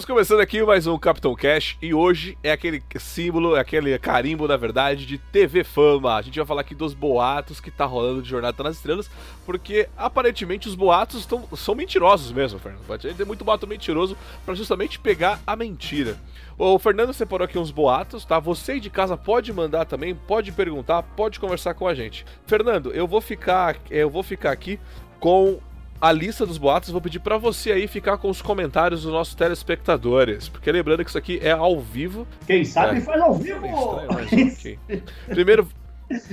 Estamos começando aqui mais um Capitão Cash e hoje é aquele símbolo, é aquele carimbo, na verdade, de TV Fama. A gente vai falar aqui dos boatos que tá rolando de Jornada nas Estrelas, porque aparentemente os boatos tão, são mentirosos mesmo, Fernando. Ter muito boato mentiroso para justamente pegar a mentira. O Fernando separou aqui uns boatos, tá? Você de casa pode mandar também, pode perguntar, pode conversar com a gente. Fernando, eu vou ficar, eu vou ficar aqui com a lista dos boatos, vou pedir para você aí ficar com os comentários dos nossos telespectadores, porque lembrando que isso aqui é ao vivo. Quem sabe é. faz ao vivo! Estranho, okay. Primeiro,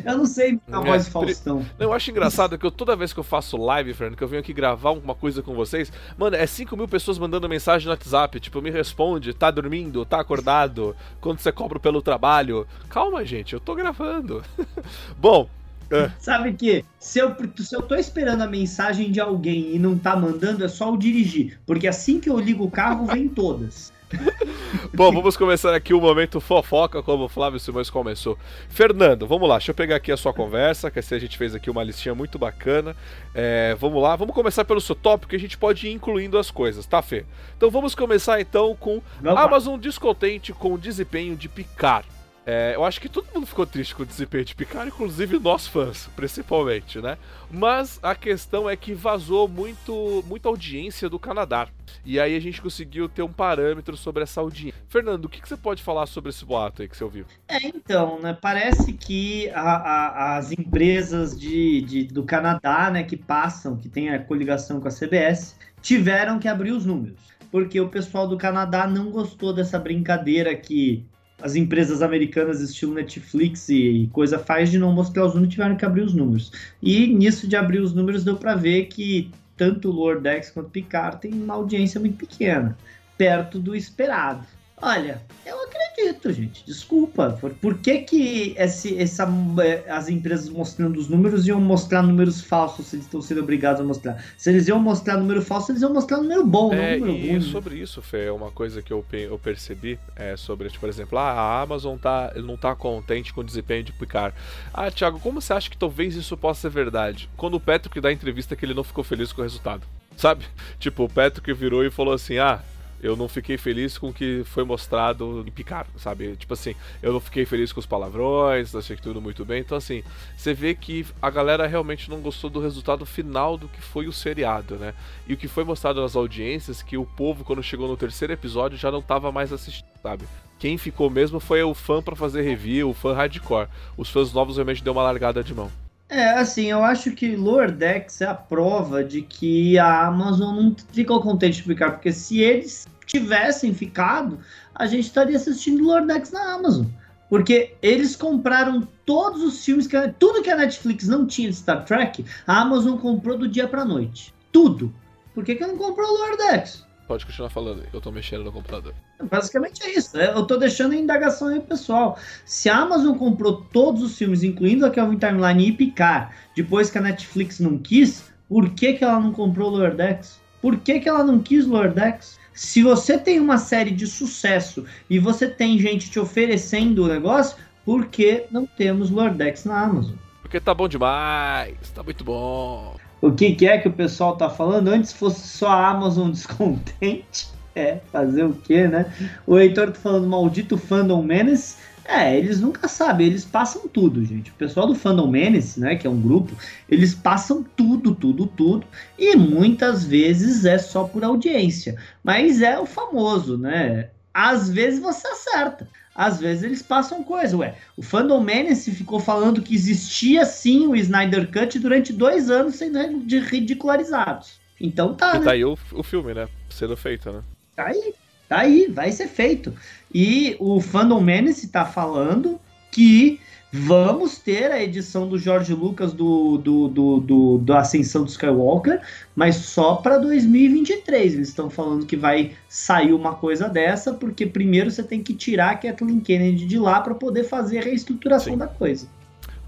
eu não sei a voz é, Faustão. Não, eu acho engraçado que eu, toda vez que eu faço live, Fernando, que eu venho aqui gravar alguma coisa com vocês, mano, é 5 mil pessoas mandando mensagem no WhatsApp, tipo, me responde, tá dormindo, tá acordado, quando você cobra pelo trabalho. Calma, gente, eu tô gravando. Bom, é. Sabe que se eu, se eu tô esperando a mensagem de alguém e não tá mandando, é só eu dirigir. Porque assim que eu ligo o carro, vem todas. Bom, vamos começar aqui o momento fofoca, como o Flávio Simões começou. Fernando, vamos lá, deixa eu pegar aqui a sua conversa, que assim a gente fez aqui uma listinha muito bacana. É, vamos lá, vamos começar pelo seu tópico, que a gente pode ir incluindo as coisas, tá, Fê? Então vamos começar então com Amazon descontente com o desempenho de Picard. É, eu acho que todo mundo ficou triste com o desempenho de Picard, inclusive nós fãs, principalmente, né? Mas a questão é que vazou muito, muita audiência do Canadá. E aí a gente conseguiu ter um parâmetro sobre essa audiência. Fernando, o que, que você pode falar sobre esse boato aí que você ouviu? É, então, né? Parece que a, a, as empresas de, de, do Canadá, né, que passam, que tem a coligação com a CBS, tiveram que abrir os números. Porque o pessoal do Canadá não gostou dessa brincadeira que as empresas americanas estilo Netflix e coisa faz de não mostrar os números tiveram que abrir os números. E nisso de abrir os números deu para ver que tanto o Lord X quanto o Picard tem uma audiência muito pequena, perto do esperado. Olha, eu acredito, gente. Desculpa. Por, por que, que esse, essa, é, as empresas mostrando os números iam mostrar números falsos se eles estão sendo obrigados a mostrar? Se eles iam mostrar número falso, eles iam mostrar número bom, é, não número e ruim. sobre isso, Fê, é uma coisa que eu, eu percebi é sobre, tipo, por exemplo, ah, a Amazon tá, não tá contente com o desempenho de Picard. Ah, Thiago, como você acha que talvez isso possa ser verdade? Quando o Patrick dá a entrevista que ele não ficou feliz com o resultado. Sabe? Tipo, o Patrick virou e falou assim: ah, eu não fiquei feliz com o que foi mostrado em Picard, sabe? Tipo assim, eu não fiquei feliz com os palavrões, achei que tudo muito bem. Então, assim, você vê que a galera realmente não gostou do resultado final do que foi o seriado, né? E o que foi mostrado nas audiências, que o povo, quando chegou no terceiro episódio, já não tava mais assistindo, sabe? Quem ficou mesmo foi o fã para fazer review, o fã hardcore. Os fãs novos realmente deu uma largada de mão. É, assim, eu acho que Lordex é a prova de que a Amazon não ficou contente de ficar, porque se eles tivessem ficado, a gente estaria assistindo Lordex na Amazon. Porque eles compraram todos os filmes, que tudo que a Netflix não tinha de Star Trek, a Amazon comprou do dia pra noite. Tudo. Por que, que não comprou o Lordex? Pode continuar falando, eu tô mexendo no computador. Basicamente é isso. Né? Eu tô deixando a indagação aí, pessoal. Se a Amazon comprou todos os filmes, incluindo a Kelvin Timeline e Picar, depois que a Netflix não quis, por que, que ela não comprou o Lordex? Por que, que ela não quis o Lordex? Se você tem uma série de sucesso e você tem gente te oferecendo o negócio, por que não temos Lordex na Amazon? Porque tá bom demais, tá muito bom o que, que é que o pessoal tá falando. Antes fosse só a Amazon descontente. É, fazer o quê, né? O Heitor tá falando maldito Fandom Menace. É, eles nunca sabem, eles passam tudo, gente. O pessoal do Fandom Menace, né, que é um grupo, eles passam tudo, tudo, tudo. E muitas vezes é só por audiência. Mas é o famoso, né? Às vezes você acerta às vezes eles passam coisa, ué. O Fandom Menace ficou falando que existia sim o Snyder Cut durante dois anos sendo ridicularizados. Então tá, e né? tá aí o, o filme, né? Sendo feito, né? Tá aí, tá aí, vai ser feito. E o Fandom Menace tá falando que Vamos ter a edição do George Lucas do, do, do, do, do Ascensão do Skywalker, mas só para 2023. Eles estão falando que vai sair uma coisa dessa, porque primeiro você tem que tirar a Kathleen Kennedy de lá para poder fazer a reestruturação Sim. da coisa.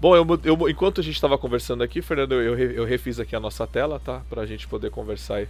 Bom, eu, eu, enquanto a gente estava conversando aqui, Fernando, eu, eu refiz aqui a nossa tela, tá? Pra gente poder conversar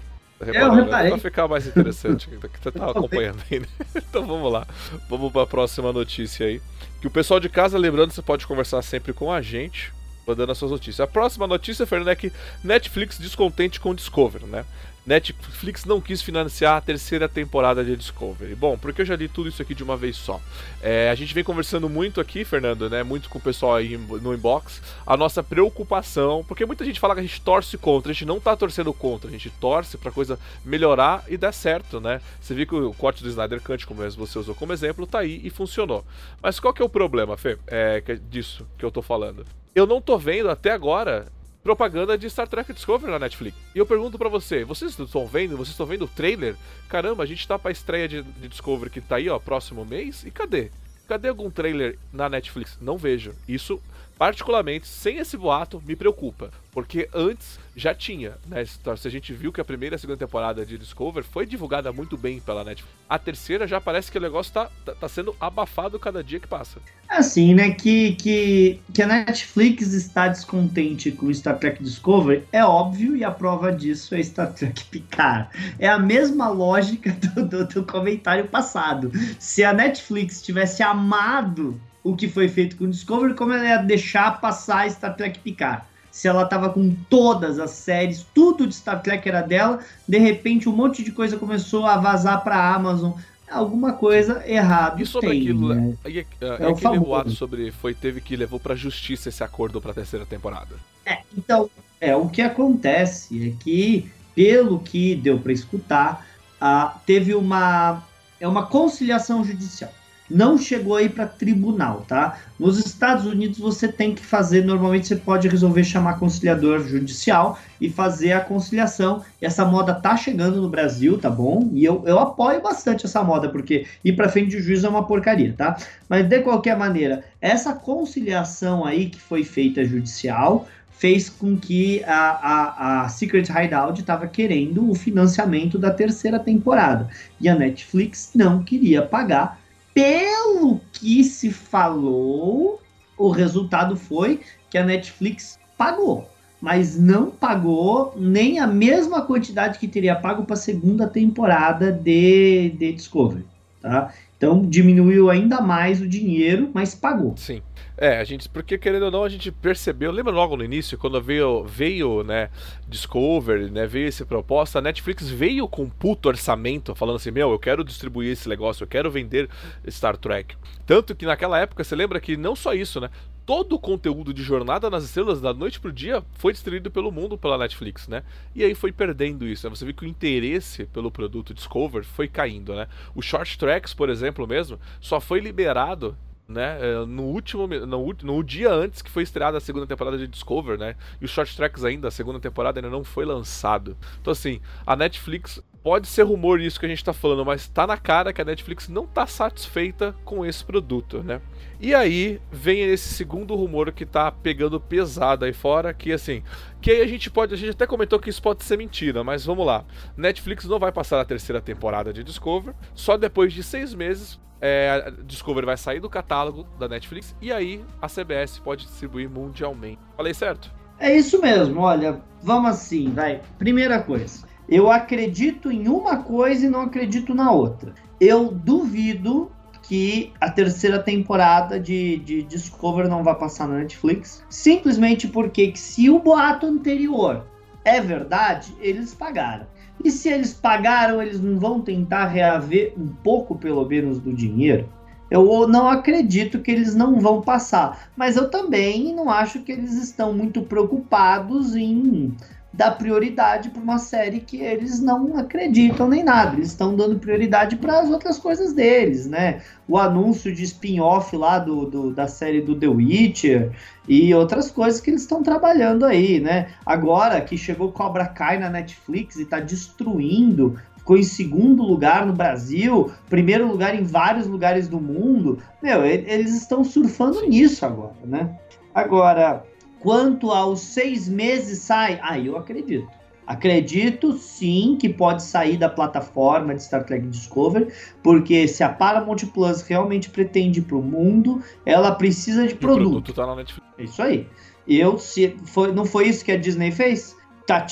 aí. eu reparei. Pra ficar mais interessante, que você tá acompanhando aí, né? Então vamos lá. Vamos para a próxima notícia aí. Que o pessoal de casa, lembrando, você pode conversar sempre com a gente, mandando as suas notícias. A próxima notícia, Fernando, é que Netflix descontente com Discovery, né? Netflix não quis financiar a terceira temporada de Discovery. Bom, porque eu já li tudo isso aqui de uma vez só. É, a gente vem conversando muito aqui, Fernando, né? Muito com o pessoal aí no inbox. A nossa preocupação, porque muita gente fala que a gente torce contra, a gente não tá torcendo contra, a gente torce pra coisa melhorar e dar certo, né? Você viu que o corte do Snyder Cut, como você usou como exemplo, tá aí e funcionou. Mas qual que é o problema, Fê? É, disso que eu tô falando. Eu não tô vendo até agora propaganda de Star Trek Discovery na Netflix. E eu pergunto para você, vocês estão vendo? Vocês estão vendo o trailer? Caramba, a gente tá pra estreia de, de Discovery que tá aí, ó, próximo mês. E cadê? Cadê algum trailer na Netflix? Não vejo. Isso particularmente, sem esse boato, me preocupa. Porque antes já tinha, né? Se a gente viu que a primeira e a segunda temporada de Discover foi divulgada muito bem pela Netflix. A terceira já parece que o negócio tá, tá, tá sendo abafado cada dia que passa. É assim, né? Que, que, que a Netflix está descontente com Star Trek Discovery é óbvio e a prova disso é Star Trek Picard. É a mesma lógica do, do, do comentário passado. Se a Netflix tivesse amado o que foi feito com o Discovery, como ela ia deixar passar Star Trek Picard. Se ela tava com todas as séries, tudo de Star Trek era dela, de repente um monte de coisa começou a vazar pra Amazon. Alguma coisa errada. E sobre tem, aquilo, né? e, e, é aquele famoso. boato sobre foi teve que levou pra justiça esse acordo pra terceira temporada. É, então, é, o que acontece é que, pelo que deu para escutar, uh, teve uma, é uma conciliação judicial não chegou aí para tribunal, tá? Nos Estados Unidos você tem que fazer, normalmente você pode resolver chamar conciliador judicial e fazer a conciliação. Essa moda tá chegando no Brasil, tá bom? E eu, eu apoio bastante essa moda, porque ir para frente de juízo é uma porcaria, tá? Mas de qualquer maneira, essa conciliação aí que foi feita judicial fez com que a, a, a Secret Hideout estava querendo o financiamento da terceira temporada. E a Netflix não queria pagar pelo que se falou, o resultado foi que a Netflix pagou, mas não pagou nem a mesma quantidade que teria pago para a segunda temporada de, de Discovery, tá? Então diminuiu ainda mais o dinheiro, mas pagou. Sim. É, a gente, porque querendo ou não, a gente percebeu, lembra logo no início, quando veio, veio né, Discovery, né, veio essa proposta, a Netflix veio com um puto orçamento, falando assim, meu, eu quero distribuir esse negócio, eu quero vender Star Trek. Tanto que naquela época, você lembra que não só isso, né, todo o conteúdo de Jornada nas Estrelas, da noite pro dia, foi distribuído pelo mundo pela Netflix, né? E aí foi perdendo isso, né? Você viu que o interesse pelo produto Discover foi caindo, né? O Short Tracks, por exemplo, mesmo, só foi liberado né? É, no último no, no dia antes que foi estreada a segunda temporada de Discover, né? E os short tracks ainda, a segunda temporada ainda não foi lançado. Então assim, a Netflix pode ser rumor isso que a gente tá falando, mas tá na cara que a Netflix não tá satisfeita com esse produto, né? E aí vem esse segundo rumor que tá pegando pesado aí fora, que assim, que aí a gente pode, a gente até comentou que isso pode ser mentira, mas vamos lá. Netflix não vai passar a terceira temporada de Discover, só depois de seis meses é, a Discovery vai sair do catálogo da Netflix e aí a CBS pode distribuir mundialmente. Falei certo? É isso mesmo, olha, vamos assim, vai. Primeira coisa, eu acredito em uma coisa e não acredito na outra. Eu duvido que a terceira temporada de, de Discovery não vai passar na Netflix, simplesmente porque se o boato anterior é verdade, eles pagaram. E se eles pagaram, eles não vão tentar reaver um pouco, pelo menos, do dinheiro? Eu não acredito que eles não vão passar, mas eu também não acho que eles estão muito preocupados em dar prioridade para uma série que eles não acreditam nem nada. Eles estão dando prioridade para as outras coisas deles, né? O anúncio de spin-off lá do, do, da série do The Witcher e outras coisas que eles estão trabalhando aí, né? Agora que chegou Cobra Kai na Netflix e está destruindo ficou em segundo lugar no Brasil, primeiro lugar em vários lugares do mundo. Meu, eles estão surfando nisso agora, né? Agora, Quanto aos seis meses sai, aí ah, eu acredito. Acredito sim que pode sair da plataforma de Star Trek Discovery, porque se a Paramount Plus realmente pretende para o mundo, ela precisa de produto. O produto tá na Netflix. É isso aí. Eu, se foi, não foi isso que a Disney fez? Tá,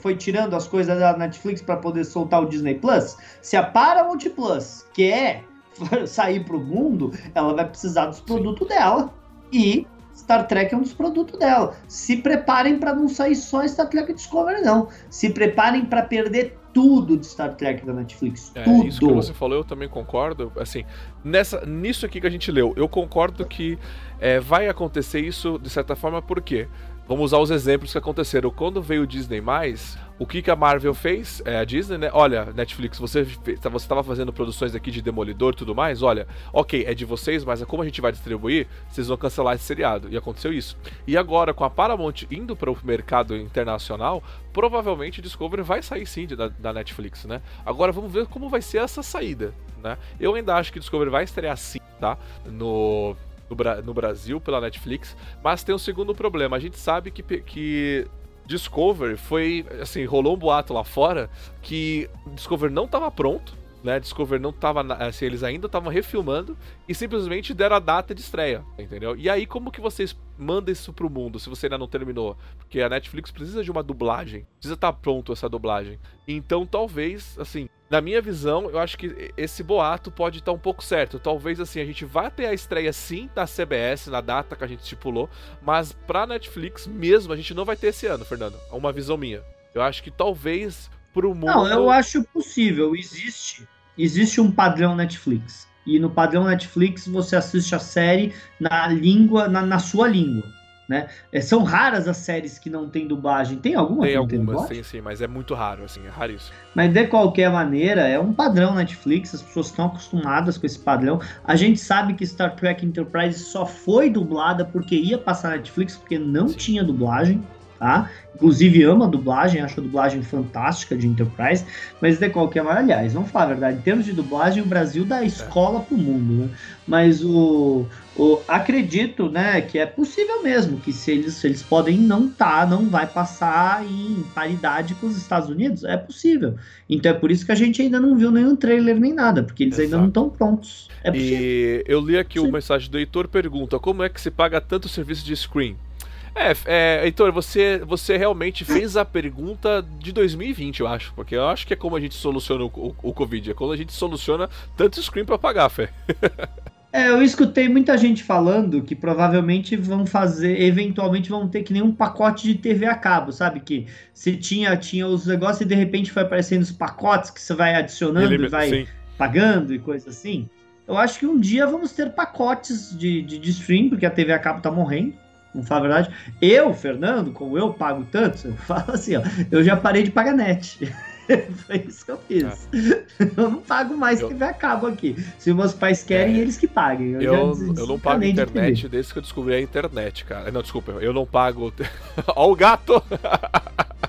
foi tirando as coisas da Netflix para poder soltar o Disney Plus? Se a Paramount Plus quer sair para o mundo, ela vai precisar dos produtos dela. E Star Trek é um dos produtos dela. Se preparem para não sair só Star Trek Discovery, não. Se preparem para perder tudo de Star Trek da Netflix. É, tudo. Isso que você falou, eu também concordo. Assim, nessa, nisso aqui que a gente leu, eu concordo que é, vai acontecer isso de certa forma, por quê? Vamos usar os exemplos que aconteceram. Quando veio o Disney, o que, que a Marvel fez? É, a Disney, né? Olha, Netflix, você estava fazendo produções aqui de Demolidor e tudo mais. Olha, ok, é de vocês, mas como a gente vai distribuir, vocês vão cancelar esse seriado. E aconteceu isso. E agora, com a Paramount indo para o mercado internacional, provavelmente Discovery vai sair sim da, da Netflix, né? Agora vamos ver como vai ser essa saída, né? Eu ainda acho que Discovery vai estrear sim, tá? No no, Bra no Brasil pela Netflix, mas tem um segundo problema. A gente sabe que, que Discover foi, assim, rolou um boato lá fora que Discover não estava pronto, né? Discover não estava, assim, eles ainda estavam refilmando e simplesmente deram a data de estreia, entendeu? E aí como que vocês mandam isso pro mundo se você ainda não terminou? Porque a Netflix precisa de uma dublagem, precisa estar tá pronto essa dublagem. Então talvez, assim, na minha visão, eu acho que esse boato pode estar um pouco certo. Talvez assim, a gente vá ter a estreia sim da CBS na data que a gente estipulou, mas pra Netflix mesmo a gente não vai ter esse ano, Fernando. É uma visão minha. Eu acho que talvez pro mundo. Não, eu acho possível. Existe, existe um padrão Netflix. E no padrão Netflix você assiste a série na língua, na, na sua língua. Né? É, são raras as séries que não tem dublagem. Tem alguma? Tem algumas, tem, sim, mas é muito raro, assim, é raríssimo. Mas de qualquer maneira, é um padrão Netflix, as pessoas estão acostumadas com esse padrão. A gente sabe que Star Trek Enterprise só foi dublada porque ia passar Netflix, porque não sim. tinha dublagem tá? Inclusive ama a dublagem, acho a dublagem fantástica de Enterprise, mas de qualquer maneira, aliás, vamos falar a verdade, em termos de dublagem, o Brasil dá escola pro mundo, né? Mas o, o acredito, né, que é possível mesmo, que se eles, se eles podem não tá, não vai passar em paridade com os Estados Unidos, é possível. Então é por isso que a gente ainda não viu nenhum trailer nem nada, porque eles Exato. ainda não estão prontos. É e eu li aqui uma mensagem do Heitor pergunta: como é que se paga tanto serviço de screen? É, é, Heitor, você, você realmente fez a pergunta de 2020, eu acho. Porque eu acho que é como a gente soluciona o, o, o Covid. É quando a gente soluciona tanto screen para pagar, Fé. É, eu escutei muita gente falando que provavelmente vão fazer, eventualmente vão ter que nem um pacote de TV a cabo, sabe? Que se tinha, tinha os negócios e de repente foi aparecendo os pacotes que você vai adicionando Ele, e vai sim. pagando e coisa assim. Eu acho que um dia vamos ter pacotes de, de, de stream, porque a TV a cabo tá morrendo. Vamos falar a verdade. Eu, Fernando, como eu pago tanto, eu falo assim, ó, eu já parei de pagar net. Foi isso que eu fiz. Ah. Eu não pago mais eu... que ver cabo aqui. Se meus pais querem, é... eles que paguem. Eu, eu, eu não pago internet de desde que eu descobri a internet, cara. Não, desculpa, eu não pago. Ó o gato!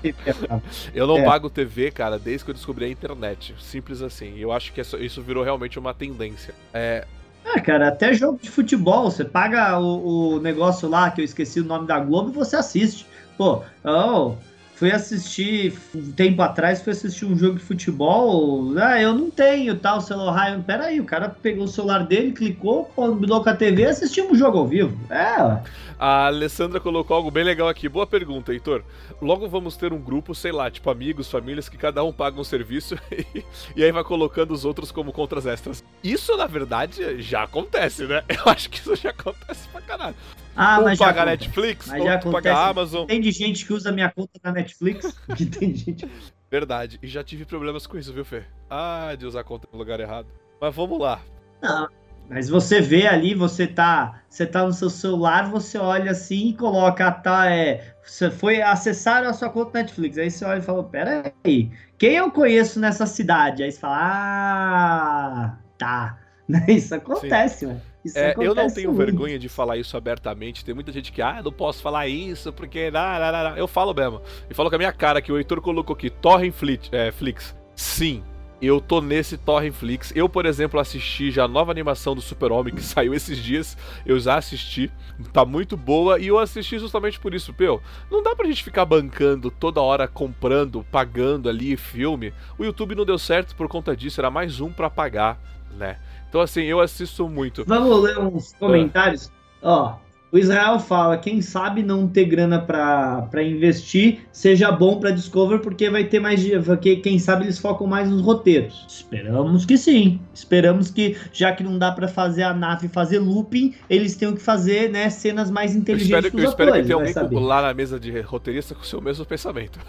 eu não é. pago TV, cara, desde que eu descobri a internet. Simples assim. Eu acho que isso virou realmente uma tendência. É, ah, cara, até jogo de futebol, você paga o, o negócio lá, que eu esqueci o nome da Globo, e você assiste. Pô, oh, fui assistir um tempo atrás, fui assistir um jogo de futebol. Ah, eu não tenho tal celular. Peraí, o cara pegou o celular dele, clicou, combinou com a TV e assistimos o jogo ao vivo. É, a Alessandra colocou algo bem legal aqui. Boa pergunta, Heitor. Logo vamos ter um grupo, sei lá, tipo amigos, famílias, que cada um paga um serviço e, e aí vai colocando os outros como contras extras. Isso, na verdade, já acontece, né? Eu acho que isso já acontece pra caralho. Ah, um mas paga já Netflix, mas outro paga Amazon. Tem de gente que usa minha conta na Netflix, que tem gente... Verdade, e já tive problemas com isso, viu, Fê? Ah, de usar a conta no lugar errado. Mas vamos lá. Não, mas você vê ali, você tá, você tá no seu celular, você olha assim e coloca, tá, é, você foi acessar a sua conta Netflix, aí você olha e fala, pera aí, quem eu conheço nessa cidade? Aí você fala, ah, tá. Isso acontece, mano. É, eu não tenho muito. vergonha de falar isso abertamente. Tem muita gente que, ah, não posso falar isso porque. Não, não, não. Eu falo mesmo. E falo com a minha cara que o Heitor colocou aqui, Torrent Flix. É, Flix. Sim, eu tô nesse Torrenflix. Eu, por exemplo, assisti já a nova animação do Super-Homem que saiu esses dias. Eu já assisti, tá muito boa e eu assisti justamente por isso, Peu. Não dá pra gente ficar bancando toda hora comprando, pagando ali filme. O YouTube não deu certo por conta disso, era mais um para pagar, né? Então assim, eu assisto muito. Vamos ler uns comentários. Ó, o Israel fala: quem sabe não ter grana para investir seja bom para Discover, porque vai ter mais. Porque, quem sabe eles focam mais nos roteiros. Esperamos que sim. Esperamos que, já que não dá para fazer a nave fazer looping, eles tenham que fazer né, cenas mais inteligentes. Eu espero, eu espero que tenha alguém saber. lá na mesa de roteirista com o seu mesmo pensamento.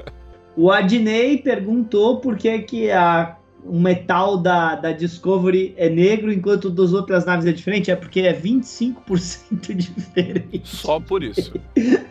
o Adnei perguntou por que, que a o metal da, da Discovery é negro, enquanto das outras naves é diferente? É porque é 25% diferente. Só por isso.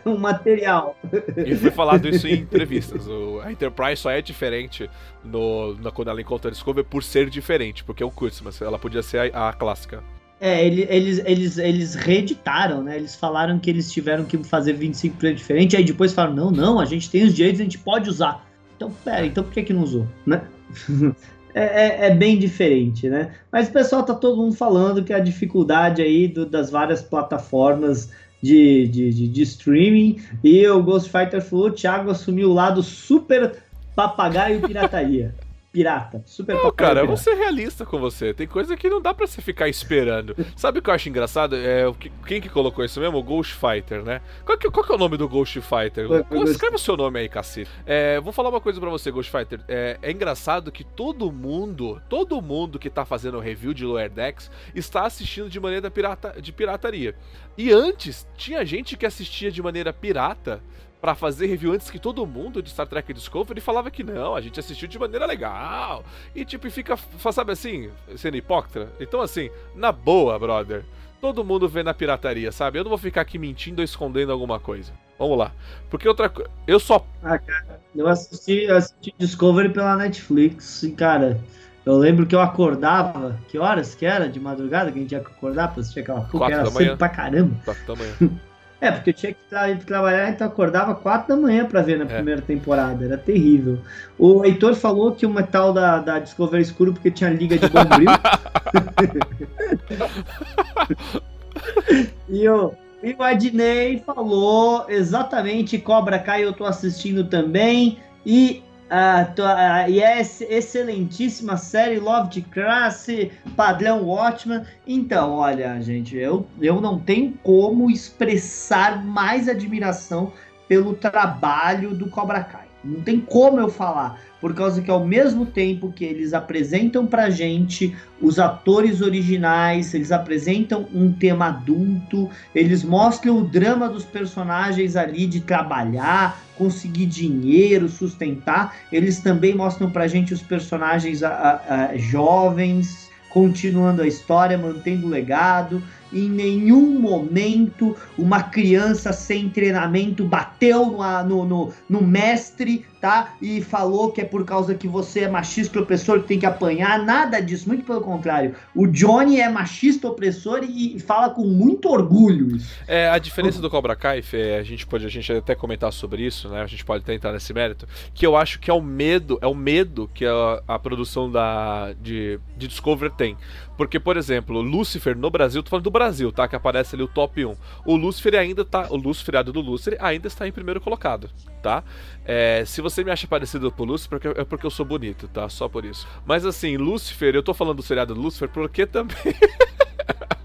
o material. E foi falado isso em entrevistas. O, a Enterprise só é diferente no, na, quando ela encontra a Discovery por ser diferente, porque é o Kurtzman, ela podia ser a, a clássica. É, eles, eles, eles reeditaram, né? Eles falaram que eles tiveram que fazer 25% diferente, aí depois falaram, não, não, a gente tem os direitos, a gente pode usar. Então, pera, então por que que não usou, né? é, é, é, bem diferente, né? Mas o pessoal tá todo mundo falando que a dificuldade aí do, das várias plataformas de, de, de, de, streaming e o Ghost Fighter falou, o Thiago assumiu o lado super papagaio pirataria pirata. Super Não, cara, pirata. eu vou ser realista com você. Tem coisa que não dá para você ficar esperando. Sabe o que eu acho engraçado? É, quem que colocou isso mesmo? O Ghost Fighter, né? Qual que, qual que é o nome do Ghost Fighter? Escreve o seu nome aí, cacete. É, vou falar uma coisa para você, Ghost Fighter. É, é, engraçado que todo mundo, todo mundo que tá fazendo review de Lower Decks está assistindo de maneira pirata, de pirataria. E antes, tinha gente que assistia de maneira pirata para fazer review antes que todo mundo de Star Trek Discovery falava que não, a gente assistiu de maneira legal. E tipo, fica, sabe assim, sendo hipócrita. Então assim, na boa, brother. Todo mundo vê na pirataria, sabe? Eu não vou ficar aqui mentindo ou escondendo alguma coisa. Vamos lá. Porque outra coisa. Eu só. Ah, cara, eu assisti, assisti Discovery pela Netflix e, cara, eu lembro que eu acordava. Que horas que era de madrugada que a gente ia acordar pra assistir aquela porra? Era cedo pra caramba. Quatro da manhã. É, porque eu tinha que tra trabalhar, então acordava quatro da manhã para ver na é. primeira temporada. Era terrível. O Heitor falou que o metal da, da Discovery escuro porque tinha liga de bombril. e, o, e o Adnei falou exatamente Cobra Kai, eu tô assistindo também. E Uh, e é excelentíssima série Lovecraft, padrão Watchman. Então, olha, gente, eu, eu não tenho como expressar mais admiração pelo trabalho do Cobra Kai. Não tem como eu falar por causa que ao mesmo tempo que eles apresentam pra gente os atores originais, eles apresentam um tema adulto, eles mostram o drama dos personagens ali de trabalhar, conseguir dinheiro, sustentar, eles também mostram pra gente os personagens a, a, a, jovens, continuando a história, mantendo o legado em nenhum momento uma criança sem treinamento bateu no, no, no, no mestre, tá? E falou que é por causa que você é machista opressor que tem que apanhar. Nada disso, muito pelo contrário. O Johnny é machista opressor e fala com muito orgulho isso. É, a diferença do Cobra Kai, Fê, a gente pode a gente até comentar sobre isso, né? A gente pode até entrar nesse mérito, que eu acho que é o medo, é o medo que a, a produção da, de, de Discovery tem. Porque, por exemplo, Lucifer no Brasil, tô falando do Brasil, tá? Que aparece ali o top 1. O Lucifer ainda tá. O Lucifer do Lucifer ainda está em primeiro colocado, tá? É, se você me acha parecido com o Lucifer, é porque eu sou bonito, tá? Só por isso. Mas assim, Lucifer, eu tô falando do seriado do Lucifer porque também.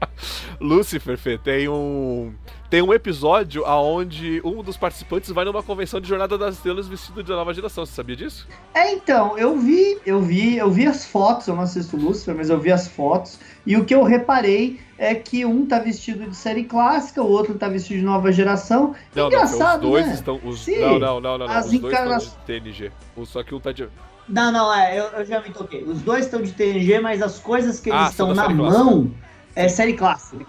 Lucifer, Fê, tem um. Tem um episódio onde um dos participantes vai numa convenção de Jornada das Estrelas vestido de nova geração. Você sabia disso? É, então, eu vi, eu vi, eu vi as fotos, eu não assisto Lucifer, mas eu vi as fotos, e o que eu reparei é que um tá vestido de série clássica, o outro tá vestido de nova geração. Não, Engraçado, não, os dois né? estão. Os... Sim, não, não, não, não, não. As os encarna... dois estão de TNG. Só que um tá de. Não, não, é, eu, eu já me toquei. Os dois estão de TNG, mas as coisas que eles ah, estão na mão. Clássica é série clássica.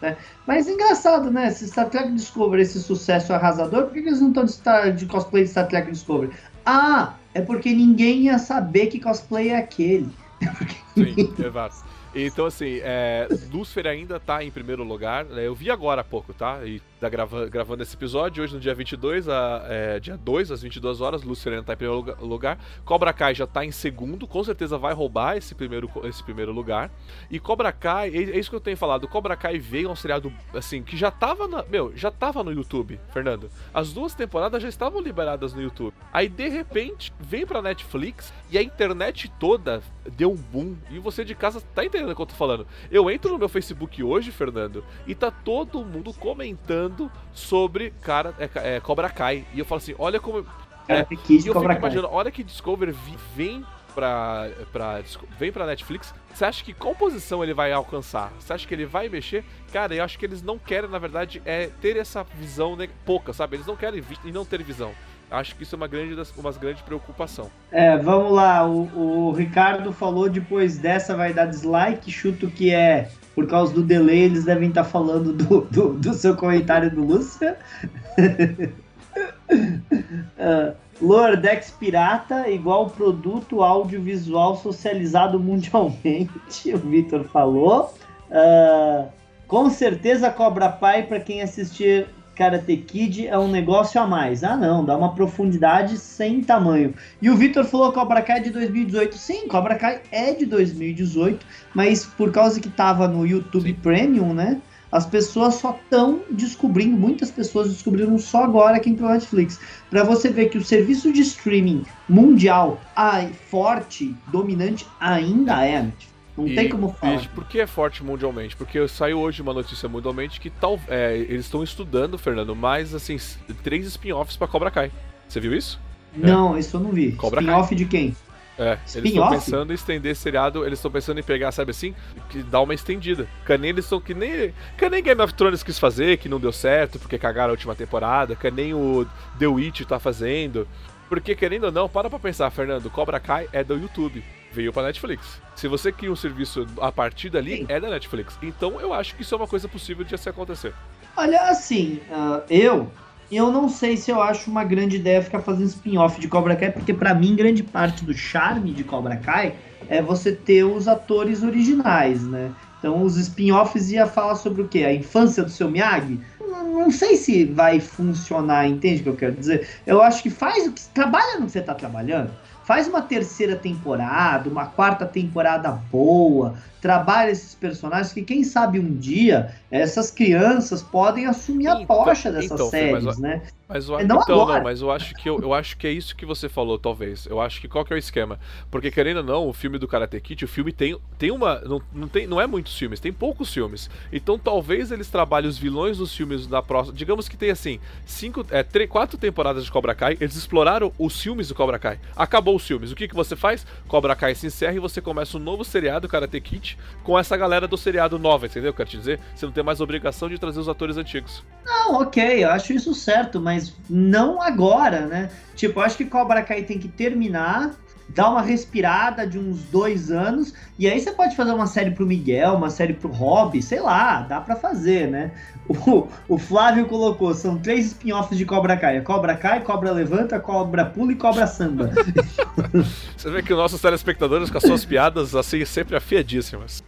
Né? Mas engraçado, né? Se Star Trek Discovery esse sucesso arrasador, por que eles não estão de, Star, de cosplay de Star Trek Discovery? Ah, é porque ninguém ia saber que cosplay é aquele. Sim, exato. Então, assim, é, Lucifer ainda tá em primeiro lugar. Né? Eu vi agora há pouco, tá? E tá grava, gravando esse episódio, hoje no dia 22, a, é, dia 2, às 22 horas, Luciano tá em primeiro lugar. Cobra Kai já tá em segundo, com certeza vai roubar esse primeiro, esse primeiro lugar. E Cobra Kai, é, é isso que eu tenho falado, Cobra Kai veio um seriado, assim, que já tava na, meu, já tava no YouTube, Fernando. As duas temporadas já estavam liberadas no YouTube. Aí, de repente, vem pra Netflix e a internet toda deu um boom. E você de casa tá entendendo o que eu tô falando. Eu entro no meu Facebook hoje, Fernando, e tá todo mundo comentando sobre cara é, é Cobra Kai. E eu falo assim, olha como. É, e eu fico imaginando, olha que Discovery vem pra, pra, vem pra Netflix, você acha que qual posição ele vai alcançar? Você acha que ele vai mexer? Cara, eu acho que eles não querem, na verdade, é ter essa visão né, pouca, sabe? Eles não querem e não ter visão. Acho que isso é uma grande, uma grande preocupação. É, vamos lá. O, o Ricardo falou depois dessa vai dar dislike. Chuto que é por causa do delay, eles devem estar falando do, do, do seu comentário do Lúcia. uh, Lordex Pirata igual produto audiovisual socializado mundialmente, o Vitor falou. Uh, com certeza Cobra Pai para quem assistir Karate Kid é um negócio a mais. Ah, não, dá uma profundidade sem tamanho. E o Victor falou que Cobra Kai é de 2018. Sim, Cobra Kai é de 2018, mas por causa que tava no YouTube Sim. Premium, né? As pessoas só estão descobrindo, muitas pessoas descobriram só agora aqui pro Netflix. Para você ver que o serviço de streaming mundial ai, forte, dominante, ainda é a Netflix. Não e, tem como falar. E por que é forte mundialmente? Porque saiu hoje uma notícia mundialmente que tal, é, eles estão estudando, Fernando, mais assim, três spin-offs pra Cobra Kai. Você viu isso? Não, é. isso eu não vi. Spin-off de quem? É, eles estão pensando em estender esse seriado, eles estão pensando em pegar, sabe assim, que dá uma estendida. Que nem eles estão que nem. Que nem Game of Thrones quis fazer, que não deu certo, porque cagaram a última temporada, que nem o The Witch tá fazendo. Porque, querendo ou não, para pra pensar, Fernando, Cobra Kai é do YouTube. Veio pra Netflix. Se você cria um serviço a partir dali, Sim. é da Netflix. Então eu acho que isso é uma coisa possível de se acontecer. Olha, assim, uh, eu. Eu não sei se eu acho uma grande ideia ficar fazendo spin-off de Cobra Kai, porque para mim grande parte do charme de Cobra Kai é você ter os atores originais, né? Então os spin-offs ia falar sobre o quê? A infância do seu Miyagi? não sei se vai funcionar, entende o que eu quero dizer? Eu acho que faz o que. Trabalha no que você está trabalhando. Faz uma terceira temporada, uma quarta temporada boa, trabalha esses personagens que quem sabe um dia essas crianças podem assumir a então, tocha dessas então, séries, mas, né? Mas eu, não então, agora. não, mas eu acho que eu, eu acho que é isso que você falou, talvez. Eu acho que qual que é o esquema? Porque querendo ou não, o filme do Karate Kid, o filme tem, tem uma não, não tem não é muitos filmes, tem poucos filmes. Então talvez eles trabalhem os vilões dos filmes da próxima, digamos que tem assim, cinco, é, três, quatro temporadas de Cobra Kai, eles exploraram os filmes do Cobra Kai. Acabou os filmes. O que que você faz? Cobra Kai se encerra e você começa um novo seriado Karate Kid com essa galera do seriado nova, entendeu? Quero te dizer, você não tem mais obrigação de trazer os atores antigos. Não, ok, eu acho isso certo, mas não agora, né? Tipo, acho que Cobra Kai tem que terminar, dar uma respirada de uns dois anos, e aí você pode fazer uma série pro Miguel, uma série pro Rob, sei lá, dá para fazer, né? O, o Flávio colocou, são três spin-offs de Cobra Kai. É Cobra Kai, Cobra Levanta, Cobra Pula e Cobra Samba. Você vê que os nossos telespectadores com as suas piadas, assim, sempre afiadíssimas.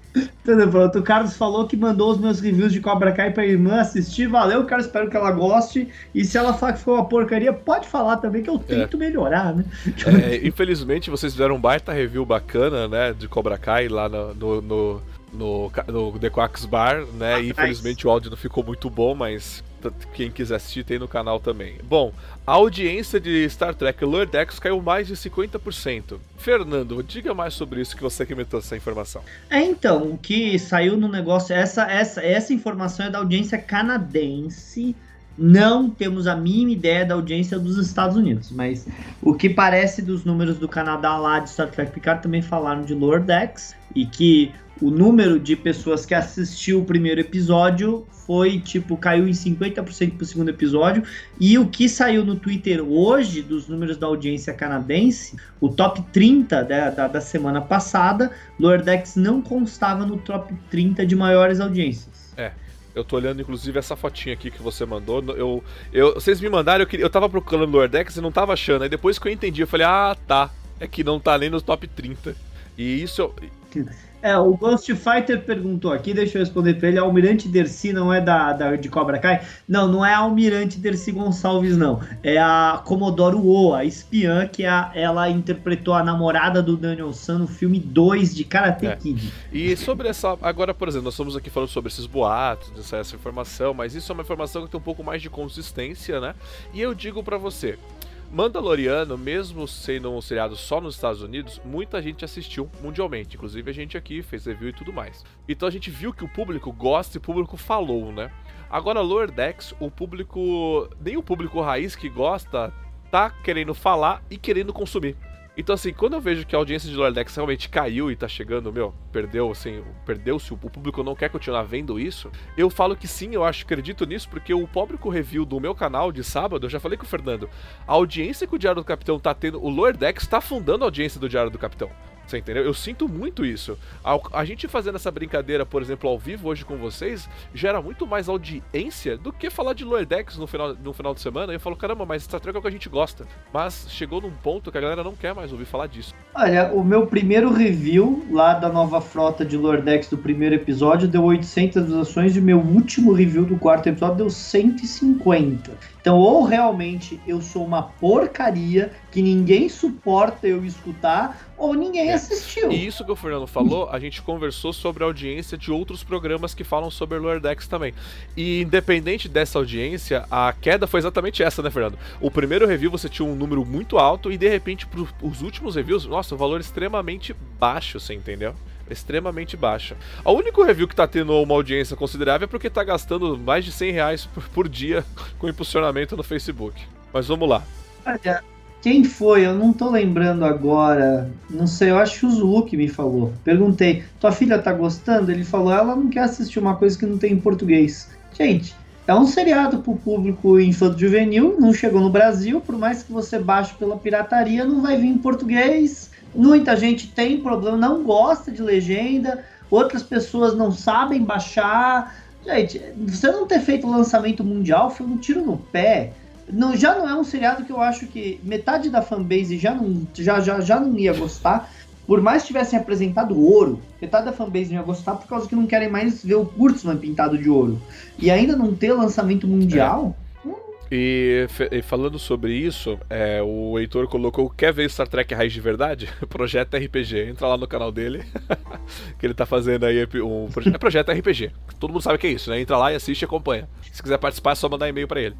Tudo pronto. O Carlos falou que mandou os meus reviews de Cobra Kai pra irmã assistir. Valeu, cara. Espero que ela goste. E se ela falar que foi uma porcaria, pode falar também que eu tento é. melhorar, né? É, infelizmente, vocês fizeram um baita review bacana, né? De Cobra Kai lá no, no, no no, no The Quacks Bar, né? Ah, e infelizmente nice. o áudio não ficou muito bom, mas quem quiser assistir tem no canal também. Bom, a audiência de Star Trek Lower Decks caiu mais de 50%. Fernando, diga mais sobre isso que você que me trouxe essa informação. É, então, o que saiu no negócio, essa, essa, essa informação é da audiência canadense. Não temos a mínima ideia da audiência dos Estados Unidos, mas o que parece dos números do Canadá lá de Star Trek Picard também falaram de Lower Decks e que o número de pessoas que assistiu o primeiro episódio foi tipo, caiu em 50% pro segundo episódio. E o que saiu no Twitter hoje, dos números da audiência canadense, o top 30 da, da, da semana passada, Lordex não constava no top 30 de maiores audiências. Eu tô olhando, inclusive, essa fotinha aqui que você mandou. Eu, eu, vocês me mandaram, eu, queria, eu tava procurando Lordex e não tava achando. Aí depois que eu entendi, eu falei, ah, tá. É que não tá nem no top 30. E isso É, o Ghost Fighter perguntou aqui, deixa eu responder pra ele. A Almirante Dercy não é da, da de Cobra Kai? Não, não é a Almirante Dercy Gonçalves, não. É a Comodoro O, a espiã, que a, ela interpretou a namorada do Daniel San no filme 2 de Karate é. Kid. E sobre essa. Agora, por exemplo, nós estamos aqui falando sobre esses boatos, essa, essa informação, mas isso é uma informação que tem um pouco mais de consistência, né? E eu digo para você. Mandaloriano, mesmo sendo um seriado só nos Estados Unidos, muita gente assistiu mundialmente, inclusive a gente aqui fez review e tudo mais. Então a gente viu que o público gosta e o público falou, né? Agora, Lower Decks, o público. Nem o público raiz que gosta tá querendo falar e querendo consumir. Então, assim, quando eu vejo que a audiência de Lordex realmente caiu e tá chegando, meu, perdeu, assim, perdeu-se, o público não quer continuar vendo isso, eu falo que sim, eu acho, acredito nisso, porque o público review do meu canal de sábado, eu já falei com o Fernando, a audiência que o Diário do Capitão tá tendo, o Lordex tá fundando a audiência do Diário do Capitão. Você entendeu? Eu sinto muito isso. A, a, gente fazendo essa brincadeira, por exemplo, ao vivo hoje com vocês, gera muito mais audiência do que falar de Lower Decks no final, no final de semana. E eu falo, caramba, mas Star Trek é o que a gente gosta. Mas chegou num ponto que a galera não quer mais ouvir falar disso. Olha, o meu primeiro review lá da nova frota de Lower Decks do primeiro episódio deu 800 visualizações e meu último review do quarto episódio deu 150. Então, ou realmente eu sou uma porcaria que ninguém suporta eu escutar, ou ninguém é. assistiu. E isso que o Fernando falou, a gente conversou sobre a audiência de outros programas que falam sobre Lower Decks também. E independente dessa audiência, a queda foi exatamente essa, né, Fernando? O primeiro review você tinha um número muito alto e de repente, para os últimos reviews, nossa, um valor extremamente baixo, você entendeu? Extremamente baixa. O único review que tá tendo uma audiência considerável é porque tá gastando mais de 100 reais por dia com impulsionamento no Facebook. Mas vamos lá. Olha, quem foi? Eu não tô lembrando agora. Não sei, eu acho que o Zulu que me falou. Perguntei, tua filha tá gostando? Ele falou, ela não quer assistir uma coisa que não tem em português. Gente, é um seriado pro público infanto juvenil, não chegou no Brasil, por mais que você baixe pela pirataria, não vai vir em português Muita gente tem problema, não gosta de legenda, outras pessoas não sabem baixar. Gente, você não ter feito lançamento mundial foi um tiro no pé. Não, já não é um seriado que eu acho que metade da fanbase já não, já, já, já não ia gostar. Por mais que tivessem apresentado ouro, metade da fanbase não ia gostar por causa que não querem mais ver o Kurtzman pintado de ouro. E ainda não ter lançamento mundial. E, e, falando sobre isso, é, o Heitor colocou: quer ver Star Trek Raiz de Verdade? Projeto RPG. Entra lá no canal dele, que ele tá fazendo aí um é projeto RPG. Todo mundo sabe o que é isso, né? Entra lá e assiste e acompanha. Se quiser participar, é só mandar e-mail para ele.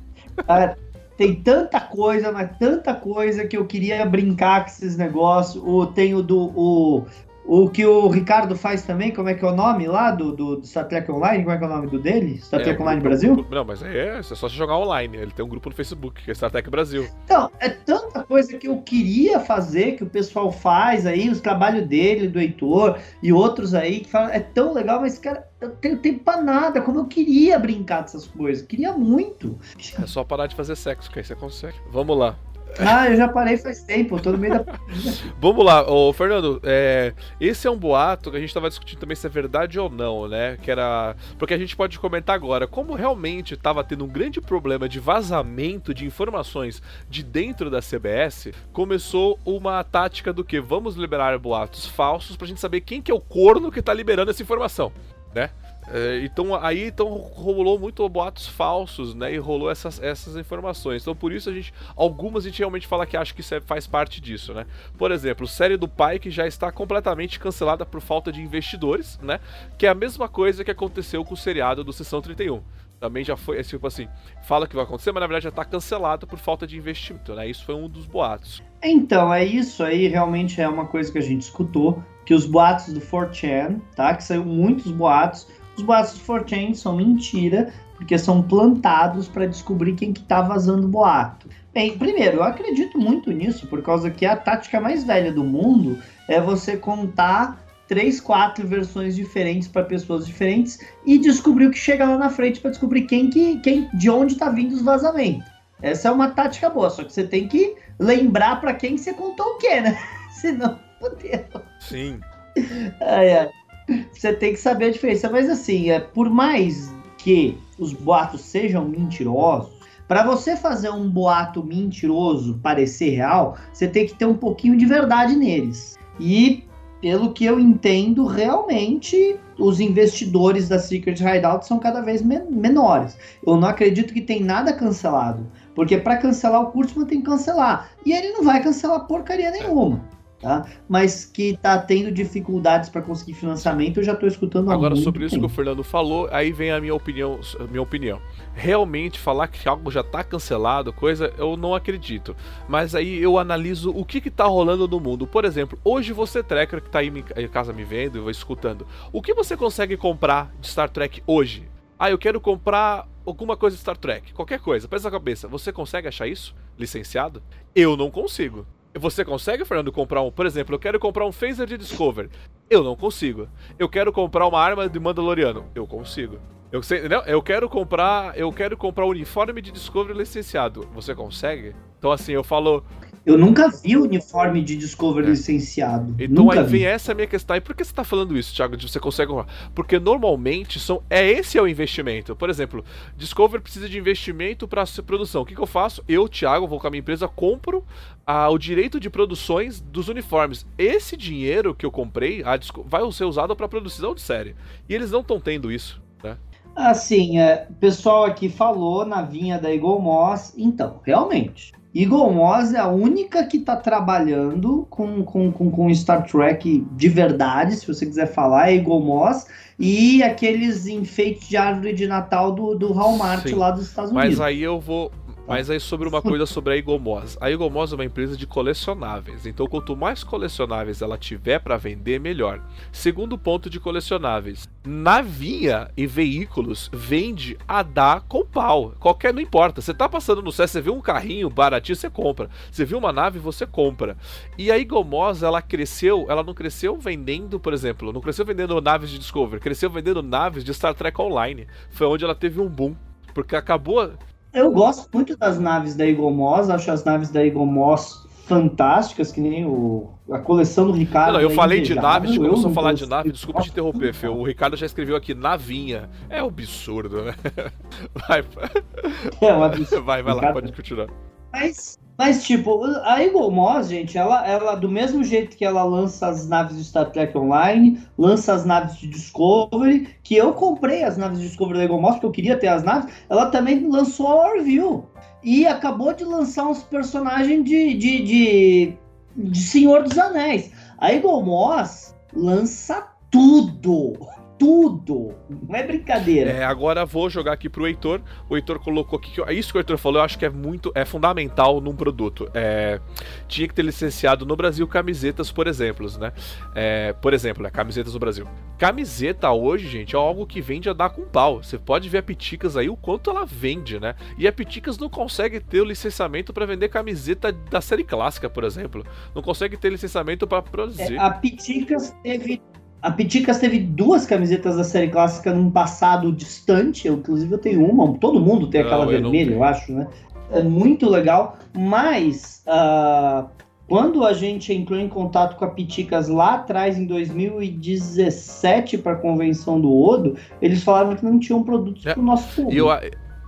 Ah, tem tanta coisa, mas tanta coisa que eu queria brincar com esses negócios. O, tem o do. O, o que o Ricardo faz também, como é que é o nome lá do, do, do Star Trek Online? Como é que é o nome do dele? Star é, Trek Online grupo, Brasil? Grupo, não, mas é, é só você jogar online. Ele tem um grupo no Facebook, que é Star Trek Brasil. Então, é tanta coisa que eu queria fazer, que o pessoal faz aí, os trabalhos dele, do Heitor e outros aí, que falam, é tão legal, mas, cara, eu tenho tempo pra nada, como eu queria brincar dessas coisas. Queria muito. É só parar de fazer sexo, que aí você consegue. Vamos lá. Ah, eu já parei faz tempo, tô no meio da. Vamos lá, ô Fernando, é, esse é um boato que a gente tava discutindo também se é verdade ou não, né? Que era. Porque a gente pode comentar agora, como realmente tava tendo um grande problema de vazamento de informações de dentro da CBS, começou uma tática do que? Vamos liberar boatos falsos pra gente saber quem que é o corno que tá liberando essa informação, né? É, então aí então rolou muito boatos falsos, né? E rolou essas, essas informações. Então por isso a gente. Algumas a gente realmente fala que acha que isso é, faz parte disso, né? Por exemplo, série do pai que já está completamente cancelada por falta de investidores, né? Que é a mesma coisa que aconteceu com o seriado do Sessão 31 também já foi, tipo assim, fala que vai acontecer, mas na verdade já está cancelado por falta de investimento, né? Isso foi um dos boatos. Então, é isso aí, realmente é uma coisa que a gente escutou, que os boatos do 4chan, tá? Que saiu muitos boatos, os boatos do 4chan são mentira, porque são plantados para descobrir quem que tá vazando boato. Bem, primeiro, eu acredito muito nisso, por causa que a tática mais velha do mundo é você contar três, quatro versões diferentes para pessoas diferentes e descobrir o que chega lá na frente para descobrir quem que, quem, de onde está vindo os vazamentos. Essa é uma tática boa, só que você tem que lembrar para quem você contou o quê, né? Senão, fodeu. Sim. Ai, ai. Você tem que saber a diferença. Mas assim, é, por mais que os boatos sejam mentirosos, para você fazer um boato mentiroso parecer real, você tem que ter um pouquinho de verdade neles. E pelo que eu entendo, realmente os investidores da Secret Hideout são cada vez men menores. Eu não acredito que tem nada cancelado. Porque para cancelar o Kurtzman tem que cancelar. E ele não vai cancelar porcaria nenhuma tá? Mas que está tendo dificuldades para conseguir financiamento, eu já estou escutando há Agora, sobre isso tempo. que o Fernando falou, aí vem a minha opinião. Minha opinião. Realmente, falar que algo já está cancelado, coisa, eu não acredito. Mas aí eu analiso o que está rolando no mundo. Por exemplo, hoje você, tracker, que está aí em casa me vendo e escutando, o que você consegue comprar de Star Trek hoje? Ah, eu quero comprar alguma coisa de Star Trek, qualquer coisa, pensa na cabeça. Você consegue achar isso licenciado? Eu não consigo. Você consegue, Fernando, comprar um. Por exemplo, eu quero comprar um phaser de Discover. Eu não consigo. Eu quero comprar uma arma de Mandaloriano. Eu consigo. Eu, eu quero comprar. Eu quero comprar um uniforme de Discovery licenciado. Você consegue? Então assim, eu falo. Eu nunca vi o uniforme de Discovery é. licenciado. Então nunca aí vem vi. essa minha questão. E por que você está falando isso, Thiago? De você consegue Porque normalmente são, é esse é o investimento. Por exemplo, Discovery precisa de investimento para produção. O que, que eu faço? Eu, Thiago, vou com a minha empresa, compro ah, o direito de produções dos uniformes. Esse dinheiro que eu comprei ah, vai ser usado para produção de série. E eles não estão tendo isso, né? Assim, é, o pessoal aqui falou na vinha da Eagle Moss. Então, realmente, Eagle Moss é a única que está trabalhando com, com, com, com, Star Trek de verdade, se você quiser falar, é Eagle Moss, e aqueles enfeites de árvore de Natal do, do Hallmark Sim, lá dos Estados Mas Unidos. aí eu vou. Mas aí sobre uma coisa sobre a Igomos. A Igomos é uma empresa de colecionáveis, então quanto mais colecionáveis ela tiver para vender, melhor. Segundo ponto de colecionáveis, navinha e veículos vende a dar com pau. Qualquer, não importa. Você tá passando no céu, você vê um carrinho baratinho, você compra. Você viu uma nave, você compra. E a Igomos, ela cresceu, ela não cresceu vendendo, por exemplo, não cresceu vendendo naves de Discovery, cresceu vendendo naves de Star Trek Online. Foi onde ela teve um boom. Porque acabou eu gosto muito das naves da Eagle Moss, acho as naves da Eagle Moss fantásticas, que nem o, a coleção do Ricardo. Não, eu falei de invejável, nave, a gente eu começou a não falar de nave, desculpa te interromper, Fê. O Ricardo já escreveu aqui navinha. É um absurdo, né? Vai, É um absurdo. vai, vai lá, pode continuar. Mas, mas, tipo, a Eagle Moss, gente, ela, ela, do mesmo jeito que ela lança as naves de Star Trek Online, lança as naves de Discovery, que eu comprei as naves de Discovery da Eagle Moss, porque eu queria ter as naves, ela também lançou a Orville. E acabou de lançar uns personagens de, de, de, de Senhor dos Anéis. A Eagle Moss lança tudo. Tudo. Não é brincadeira. É, agora vou jogar aqui pro Heitor. O Heitor colocou aqui que é isso que o Heitor falou, eu acho que é muito é fundamental num produto. É, tinha que ter licenciado no Brasil camisetas, por exemplo, né? É, por exemplo, né, camisetas no Brasil. Camiseta hoje, gente, é algo que vende a dar com pau. Você pode ver a Piticas aí o quanto ela vende, né? E a Piticas não consegue ter o licenciamento para vender camiseta da série clássica, por exemplo. Não consegue ter licenciamento para produzir. É, a Piticas teve a Piticas teve duas camisetas da série clássica num passado distante. Eu, inclusive, eu tenho uma. Todo mundo tem aquela eu não vermelha, tenho. eu acho, né? É muito legal. Mas ah, quando a gente entrou em contato com a Piticas lá atrás, em 2017, para a convenção do Odo, eles falaram que não tinham produtos É, para o nosso público. E eu,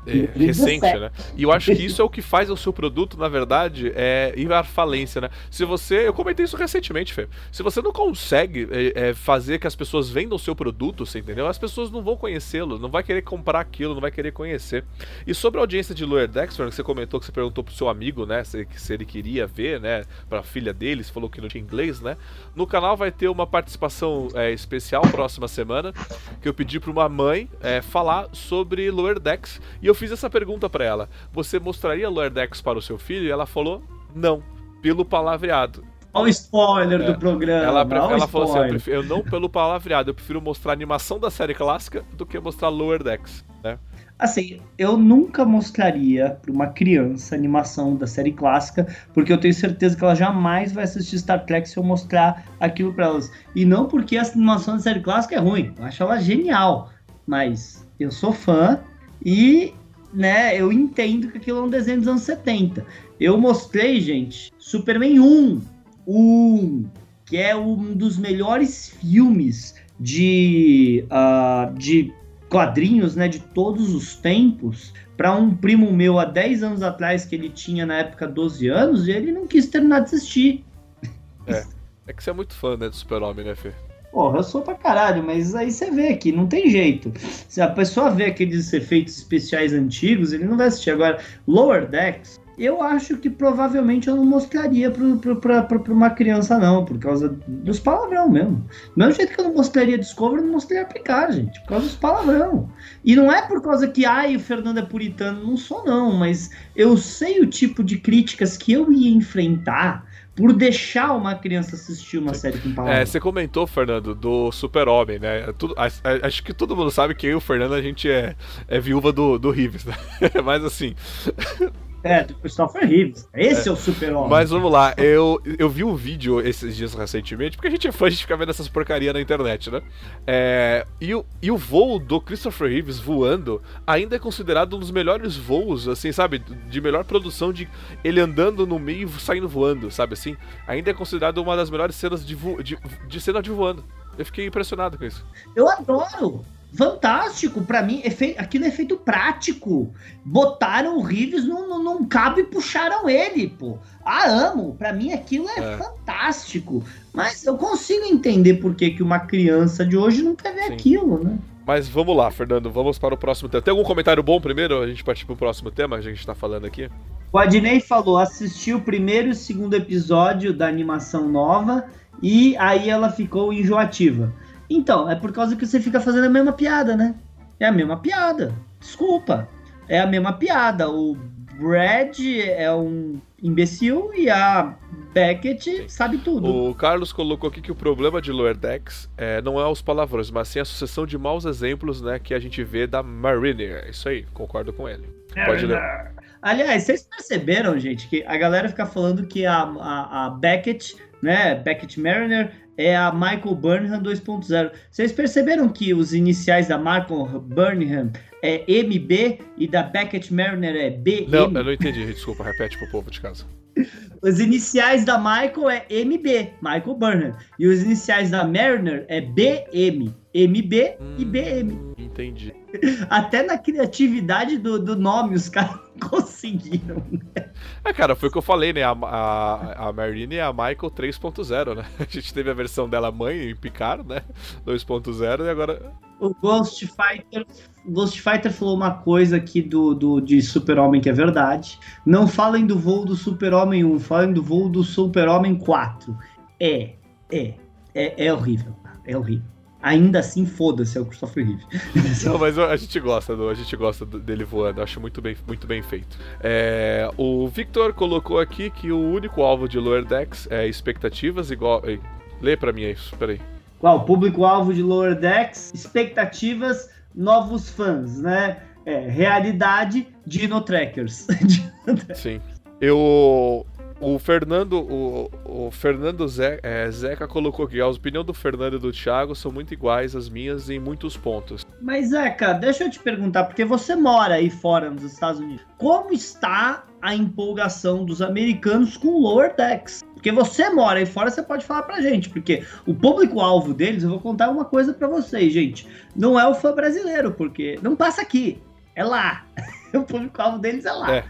é, 2017. recente, né? E eu acho que isso é o que faz o seu produto, na verdade, é ir à falência, né? Se você. Eu comentei isso recentemente, Fê. Se você não consegue é, é, fazer que as pessoas vendam o seu produto, você entendeu? As pessoas não vão conhecê-lo, não vai querer comprar aquilo, não vai querer conhecer. E sobre a audiência de Lower Fernando, que você comentou que você perguntou pro seu amigo, né? Se, se ele queria ver, né? Pra filha dele, você falou que não tinha inglês, né? No canal vai ter uma participação é, especial próxima semana, que eu pedi pra uma mãe é, falar sobre Lower Decks. E eu fiz essa pergunta pra ela: Você mostraria Lower Decks para o seu filho? E ela falou: Não, pelo palavreado. Olha o spoiler É. do programa. Ela, ela falou assim: eu, prefiro- eu não pelo palavreado, eu prefiro mostrar a animação da série clássica do que mostrar Lower Decks, né? Assim, eu nunca mostraria para uma criança a animação da série clássica, porque eu tenho certeza que ela jamais vai assistir Star Trek se eu mostrar aquilo para elas. E não porque a animação da série clássica é ruim, eu acho ela genial, mas eu sou fã e, né, eu entendo que aquilo é um desenho dos anos 70. Eu mostrei, gente, Superman 1, 1, que é um dos melhores filmes de, ah, de quadrinhos, né, de todos os tempos, para um primo meu há 10 anos atrás, que ele tinha na época 12 anos, e ele não quis terminar de assistir. É. É que você é muito fã, né, do Super-Homem, né, Fê? Porra, eu sou pra caralho, mas aí você vê aqui, não tem jeito. Se a pessoa vê aqueles efeitos especiais antigos, ele não vai assistir. Agora, Lower Decks, eu acho que provavelmente eu não mostraria para uma criança, não, por causa dos palavrão mesmo. Do mesmo jeito que eu não mostraria Discovery, eu não mostraria aplicar, gente, por causa dos palavrão. E não é por causa que, ai, o Fernando é puritano, não sou, não, mas eu sei o tipo de críticas que eu ia enfrentar por deixar uma criança assistir uma série com palavrão. É, você comentou, Fernando, do Super-Homem, né? Tudo, acho que todo mundo sabe que eu e o Fernando a gente é, é viúva do, do Rives, né? Mas assim. É, do Christopher Reeves. Esse é, é o super-homem. Mas vamos lá, eu, eu vi um vídeo esses dias recentemente, porque a gente é fã, de ficar vendo essas porcaria na internet, né? É, e, o, e o voo do Christopher Reeves voando ainda é considerado um dos melhores voos, assim, sabe? De melhor produção de ele andando no meio e saindo voando, sabe assim? Ainda é considerado uma das melhores cenas de, vo, de, de cena de voando. Eu fiquei impressionado com isso. Eu adoro! Fantástico. para mim, efe... aquilo é feito prático. Botaram o Rives num, num, num, cabo e puxaram ele, pô. Ah, amo. para mim, aquilo é, é, fantástico. Mas eu consigo entender por que, que uma criança de hoje não quer ver Sim. aquilo, né? Mas vamos lá, Fernando, vamos para o próximo tema. Tem algum comentário bom primeiro? A gente partir para o próximo tema, a gente está falando aqui. O Adnei falou: assistiu o primeiro e o segundo episódio da animação nova e aí ela ficou enjoativa. Então, é por causa que você fica fazendo a mesma piada, né? É a mesma piada. Desculpa. É a mesma piada. O Brad é um imbecil e a Beckett sabe tudo. O Carlos colocou aqui que o problema de Lower Decks é, não é os palavrões, mas sim a sucessão de maus exemplos né, que a gente vê da Mariner. Isso aí, concordo com ele. Pode ler. Aliás, vocês perceberam, gente, que a galera fica falando que a, a, a Beckett, né, Beckett Mariner, é a Michael Burnham 2.0. Vocês perceberam que os iniciais da Michael Burnham é MB e da Beckett Mariner é BM? Não, eu não entendi. Desculpa, repete pro povo de casa. Os iniciais da Michael é MB, Michael Burnham. E os iniciais da Mariner é BM, MB hum, e BM. Entendi. Até na criatividade do, do nome os caras conseguiram. Né? É, cara, foi o que eu falei, né? A, a, a Marine é a Michael 3.0, né? A gente teve a versão dela mãe em Picard, né? 2.0 e agora. O Ghost Fighter, Ghost Fighter falou uma coisa aqui do, do, de Super-Homem que é verdade. Não falem do voo do Super-Homem 1, falem do voo do Super-Homem 4. É, é, é, é horrível. É horrível ainda assim, foda-se, é o Christopher Reeve. Não, mas a gente gosta, do, a gente gosta dele voando, acho muito bem, muito bem feito. É, o Victor colocou aqui que o único alvo de Lower Decks é expectativas igual. Ei, lê pra mim isso, peraí. Qual? Público-alvo de Lower Decks, expectativas, novos fãs, né? É, realidade, Dino Trackers. Sim. Eu o Fernando, o, o Fernando Ze, é, Zeca colocou aqui, a opinião do Fernando e do Thiago são muito iguais às minhas em muitos pontos. Mas Zeca, deixa eu te perguntar, porque você mora aí fora nos Estados Unidos, como está a empolgação dos americanos com Lower Decks? Porque você mora aí fora, você pode falar pra gente, porque o público-alvo deles, eu vou contar uma coisa para vocês, gente, não é o fã brasileiro, porque não passa aqui, é lá. O público-alvo deles é lá. É.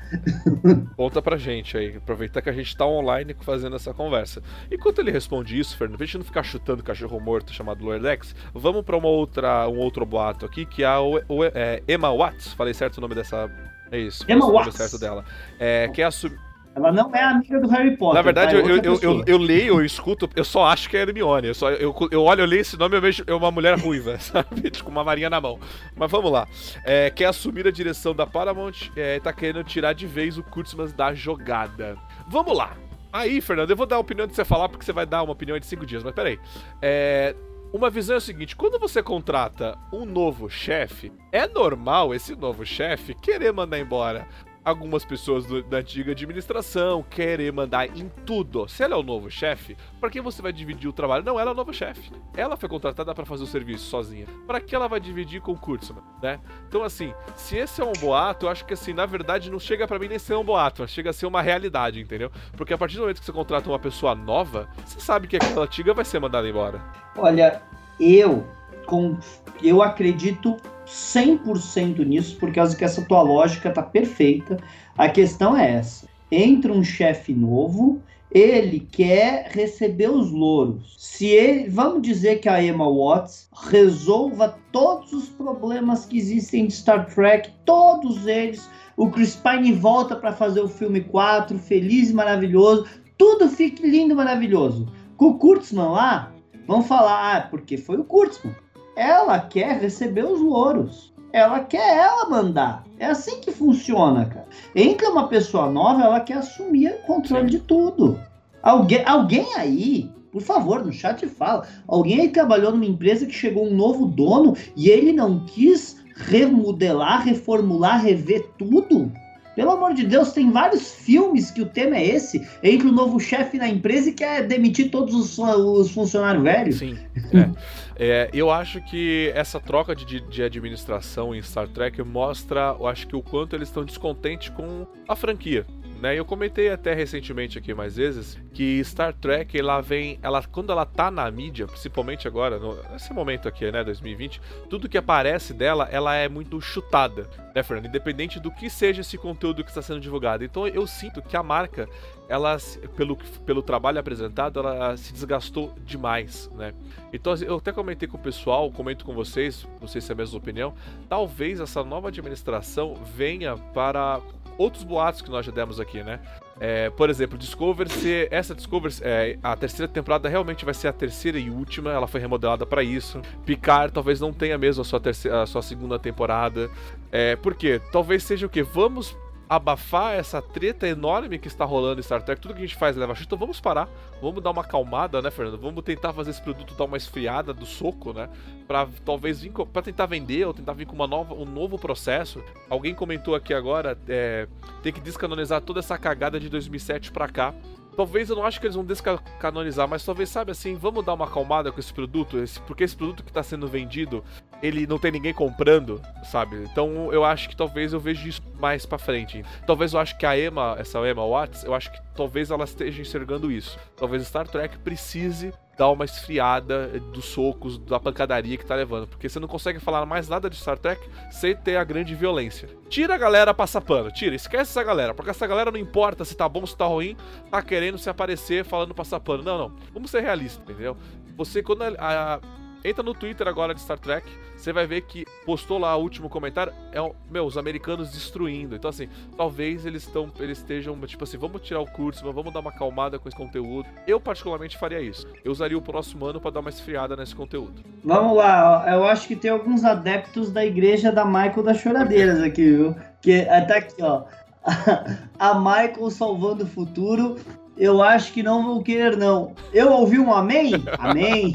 Conta pra gente aí. Aproveitar que a gente tá online fazendo essa conversa. Enquanto ele responde isso, Fernando, pra gente não ficar chutando cachorro morto chamado Lordex, vamos pra uma outra, um outro boato aqui, que é, o, o é, Emma Watts. Falei certo o nome dessa. É isso. Emma Watts. certo dela. É, que é assumir ela não é amiga do Harry Potter. Na verdade, tá? eu, eu, eu, eu, leio, eu escuto, eu só acho que é Hermione. Eu, só, eu, eu olho, eu leio esse nome e eu vejo é uma mulher ruiva, sabe? Com uma varinha na mão. Mas vamos lá. É, quer assumir a direção da Paramount é, tá querendo tirar de vez o Kurtzman da jogada. Vamos lá. Aí, Fernando, eu vou dar a opinião de você falar, porque você vai dar uma opinião de cinco dias, mas peraí. É, uma visão é o seguinte: quando você contrata um novo chefe, é normal esse novo chefe querer mandar embora algumas pessoas do, da antiga administração querer mandar em tudo. Se ela é o novo chefe, para quem você vai dividir o trabalho? Não, ela é o novo chefe. Ela foi contratada para fazer o serviço sozinha. Para que ela vai dividir com o Kurtzman, né? Então assim, se esse é um boato, eu acho que assim, na verdade não chega para mim nem ser um boato, chega a ser uma realidade, entendeu? Porque a partir do momento que você contrata uma pessoa nova, você sabe que aquela antiga vai ser mandada embora. Olha, eu com eu acredito 100% nisso, por causa que essa tua lógica tá perfeita. A questão é essa: entra um chefe novo, ele quer receber os louros. Se ele, vamos dizer que a Emma Watts resolva todos os problemas que existem de Star Trek, todos eles, o Chris Pine volta para fazer o filme 4, feliz e maravilhoso, tudo fique lindo e maravilhoso. Com o Kurtzman lá, vão falar, ah, porque foi o Kurtzman. Ela quer receber os louros. Ela quer ela mandar. É assim que funciona, cara. Entra uma pessoa nova, ela quer assumir o controle Sim. de tudo. Alguém, alguém aí, por favor, no chat fala. Alguém aí trabalhou numa empresa que chegou um novo dono e ele não quis remodelar, reformular, rever tudo? Pelo amor de Deus, tem vários filmes que o tema é esse. Entra o novo chefe na empresa e quer demitir todos os, os funcionários velhos. Sim. É. é, eu acho que essa troca de, de administração em Star Trek mostra, eu acho que o quanto eles estão descontentes com a franquia. Né? Eu comentei até recentemente aqui mais vezes que Star Trek ela vem, ela quando ela tá na mídia, principalmente agora, no, nesse momento aqui, né, 2020, tudo que aparece dela, ela é muito chutada, né, Fernando? Independente do que seja esse conteúdo que está sendo divulgado. Então eu sinto que a marca, ela, pelo, pelo trabalho apresentado, ela se desgastou demais, né? Então assim, eu até comentei com o pessoal, comento com vocês, não sei se é a mesma opinião, talvez essa nova administração venha para outros boatos que nós já demos aqui, né? É, por exemplo, Discovery, se essa Discovery, é, a terceira temporada realmente vai ser a terceira e última, ela foi remodelada para isso. Picard talvez não tenha mesmo a sua, terceira, a sua segunda temporada. É, por quê? Talvez seja o quê? Vamos abafar essa treta enorme que está rolando em Star Trek, tudo que a gente faz leva chute, então vamos parar, vamos dar uma acalmada, né, Fernando? Vamos tentar fazer esse produto dar uma esfriada do soco, né? Pra talvez vir para tentar vender ou tentar vir com uma nova, um novo processo. Alguém comentou aqui agora, é, tem que descanonizar toda essa cagada de 2007 para cá. Talvez eu não acho que eles vão descanonizar, mas talvez, sabe assim, vamos dar uma acalmada com esse produto, esse, porque esse produto que está sendo vendido, ele não tem ninguém comprando, sabe? Então eu acho que talvez eu veja isso mais para frente. Talvez eu acho que a Emma, essa Emma Watts, eu acho que talvez ela esteja enxergando isso. Talvez Star Trek precise dar uma esfriada dos socos, da pancadaria que tá levando. Porque você não consegue falar mais nada de Star Trek sem ter a grande violência. Tira a galera passar pano, tira, esquece essa galera, porque essa galera não importa se tá bom, se tá ruim, tá querendo se aparecer falando passar pano. Não, não. Vamos ser realistas, entendeu? Você, quando a, a Entra no Twitter agora de Star Trek, você vai ver que postou lá o último comentário, é meu, os americanos destruindo. Então assim, talvez eles estão eles estejam tipo assim, vamos tirar o curso, vamos dar uma acalmada com esse conteúdo. Eu particularmente faria isso. Eu usaria o próximo ano para dar uma esfriada nesse conteúdo. Vamos lá, eu acho que tem alguns adeptos da igreja da Michael das Choradeiras aqui, viu? Que até aqui, ó. A Michael salvando o futuro. Eu acho que não vou querer, não. Eu ouvi um amém? Amém.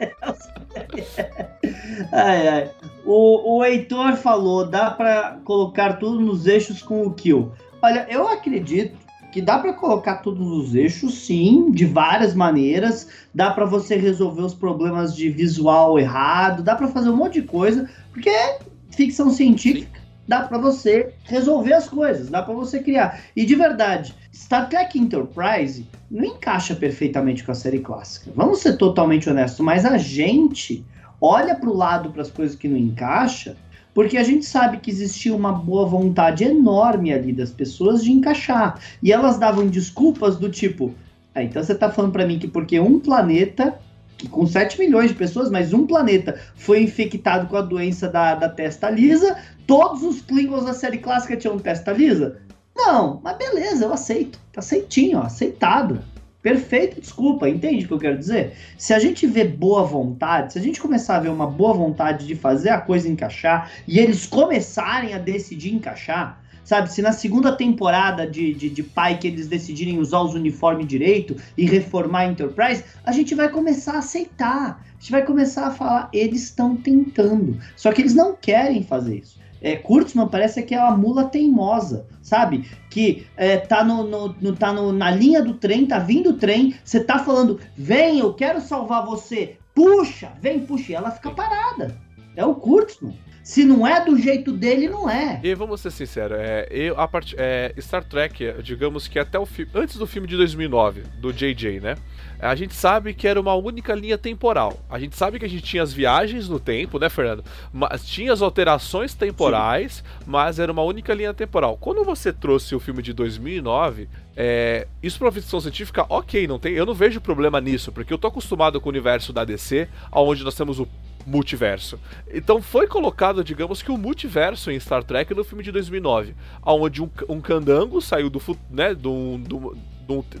ai, ai. O, o Heitor falou, dá para colocar tudo nos eixos com o kill. Olha, eu acredito que dá para colocar tudo nos eixos, sim, de várias maneiras. Dá para você resolver os problemas de visual errado, dá para fazer um monte de coisa, porque é ficção científica. Sim. Dá para você resolver as coisas, dá para você criar. E de verdade, Star Trek Enterprise não encaixa perfeitamente com a série clássica. Vamos ser totalmente honestos, mas a gente olha para o lado para as coisas que não encaixa, porque a gente sabe que existia uma boa vontade enorme ali das pessoas de encaixar. E elas davam desculpas do tipo: ah, então você está falando para mim que porque um planeta com 7 milhões de pessoas, mas um planeta foi infectado com a doença da, da testa lisa, todos os Klingons da série clássica tinham testa lisa? Não, mas beleza, eu aceito. Tá aceitinho, ó, aceitado. Perfeita desculpa, entende o que eu quero dizer? Se a gente vê boa vontade, se a gente começar a ver uma boa vontade de fazer a coisa encaixar e eles começarem a decidir encaixar, sabe? Se na segunda temporada de, de, de Pai que eles decidirem usar os uniformes direito e reformar a Enterprise, a gente vai começar a aceitar. A gente vai começar a falar, eles estão tentando. Só que eles não querem fazer isso é, Kurtzman parece que é uma mula teimosa, sabe? Que é, tá, no, no, no tá no, na linha do trem, tá vindo o trem, você tá falando, vem, eu quero salvar você, puxa, vem, puxa, e ela fica parada. É o Kurtzman. Se não é do jeito dele, não é. E vamos ser sinceros, é, eu, a part, é, Star Trek, digamos que até o filme. Antes do filme de 2009, do JJ, né? A gente sabe que era uma única linha temporal. A gente sabe que a gente tinha as viagens no tempo, né, Fernando? Mas tinha as alterações temporais, Sim. mas era uma única linha temporal. Quando você trouxe o filme de 2009, é, isso para ficção científica, ok, não tem, eu não vejo problema nisso, porque eu tô acostumado com o universo da DC, onde nós temos o multiverso. Então foi colocado, digamos que o multiverso em Star Trek no filme de 2009, onde um, um candango saiu do, né, do, do,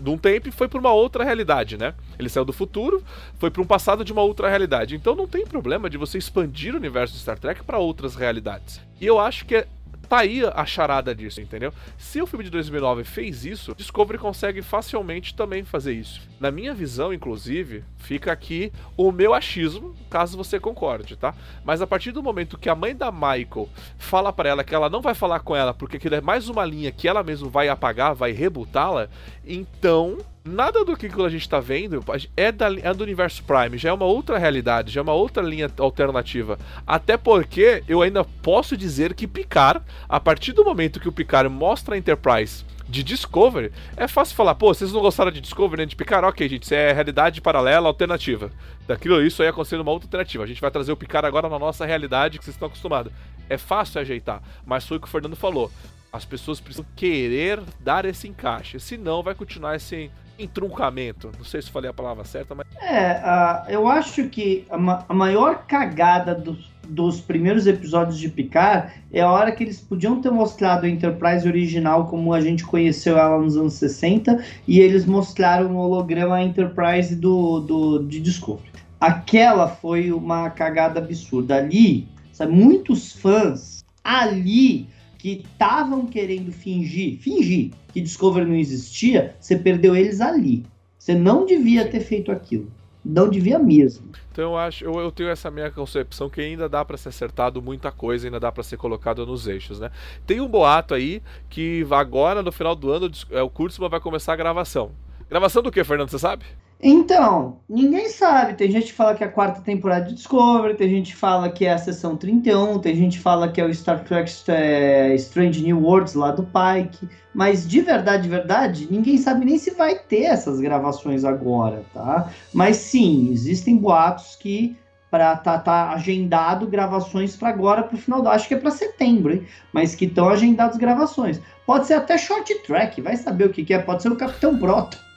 de um tempo e foi para uma outra realidade, né? Ele saiu do futuro, foi para um passado de uma outra realidade. Então não tem problema de você expandir o universo de Star Trek para outras realidades. E eu acho que é tá aí a charada disso, entendeu? Se o filme de 2009 fez isso, Discovery consegue facilmente também fazer isso. Na minha visão, inclusive, fica aqui o meu achismo, caso você concorde, tá? Mas a partir do momento que a mãe da Michael fala para ela que ela não vai falar com ela porque aquilo é mais uma linha que ela mesma vai apagar, vai rebutá-la, então nada do que a gente está vendo é, da, é do universo Prime, já é uma outra realidade, já é uma outra linha alternativa. Até porque eu ainda posso dizer que Picard, a partir do momento que o Picard mostra a Enterprise de Discovery, é fácil falar, pô, vocês não gostaram de Discovery nem de Picard? Ok, gente, isso é realidade paralela, alternativa. Daquilo isso aí acontecendo uma outra alternativa. A gente vai trazer o Picard agora na nossa realidade que vocês estão acostumados. É fácil ajeitar, mas foi o que o Fernando falou. As pessoas precisam querer dar esse encaixe, senão vai continuar esse entruncamento. Não sei se falei a palavra certa, mas. É, uh, eu acho que a, ma a maior cagada dos, dos primeiros episódios de Picard é a hora que eles podiam ter mostrado a Enterprise original como a gente conheceu ela nos anos 60 e eles mostraram o holograma Enterprise do, do, de Discovery. Aquela foi uma cagada absurda. Ali, sabe, muitos fãs ali que estavam querendo fingir, fingir que Discovery não existia, você perdeu eles ali. Você não devia ter feito aquilo. Não devia mesmo. Então eu acho, eu, eu tenho essa minha concepção que ainda dá para ser acertado muita coisa, ainda dá para ser colocado nos eixos, né? Tem um boato aí que agora no final do ano é, o Kurtzman vai começar a gravação. Gravação do que, Fernando, você sabe? Então, ninguém sabe. Tem gente que fala que é a quarta temporada de Discovery, tem gente que fala que é a sessão 31, tem gente que fala que é o Star Trek é, Strange New Worlds lá do Pike. Mas de verdade, de verdade, ninguém sabe nem se vai ter essas gravações agora, tá? Mas sim, existem boatos que para tá, tá agendado gravações para agora para o final do acho que é para setembro, hein? Mas que estão agendadas gravações. Pode ser até short track, vai saber o que, que é, pode ser o Capitão Proto.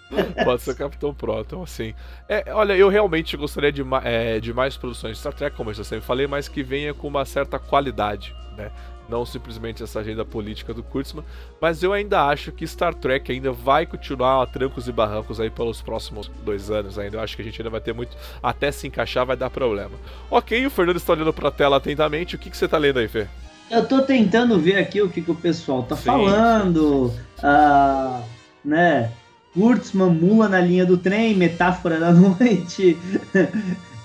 Pode ser Capitão Proton, assim. É, olha, eu realmente gostaria de, é, de mais produções de Star Trek, como eu já sempre falei, mas que venha com uma certa qualidade, né? Não simplesmente essa agenda política do Kurtzman, mas eu ainda acho que Star Trek ainda vai continuar a trancos e barrancos aí pelos próximos dois anos ainda. Eu acho que a gente ainda vai ter muito. Até se encaixar vai dar problema. Ok, o Fernando está olhando para a tela atentamente. O que, que você está lendo aí, Fê? Eu estou tentando ver aqui o que, que o pessoal tá Sim. falando. Uh, né? Kurtzman, mula na linha do trem, metáfora da noite.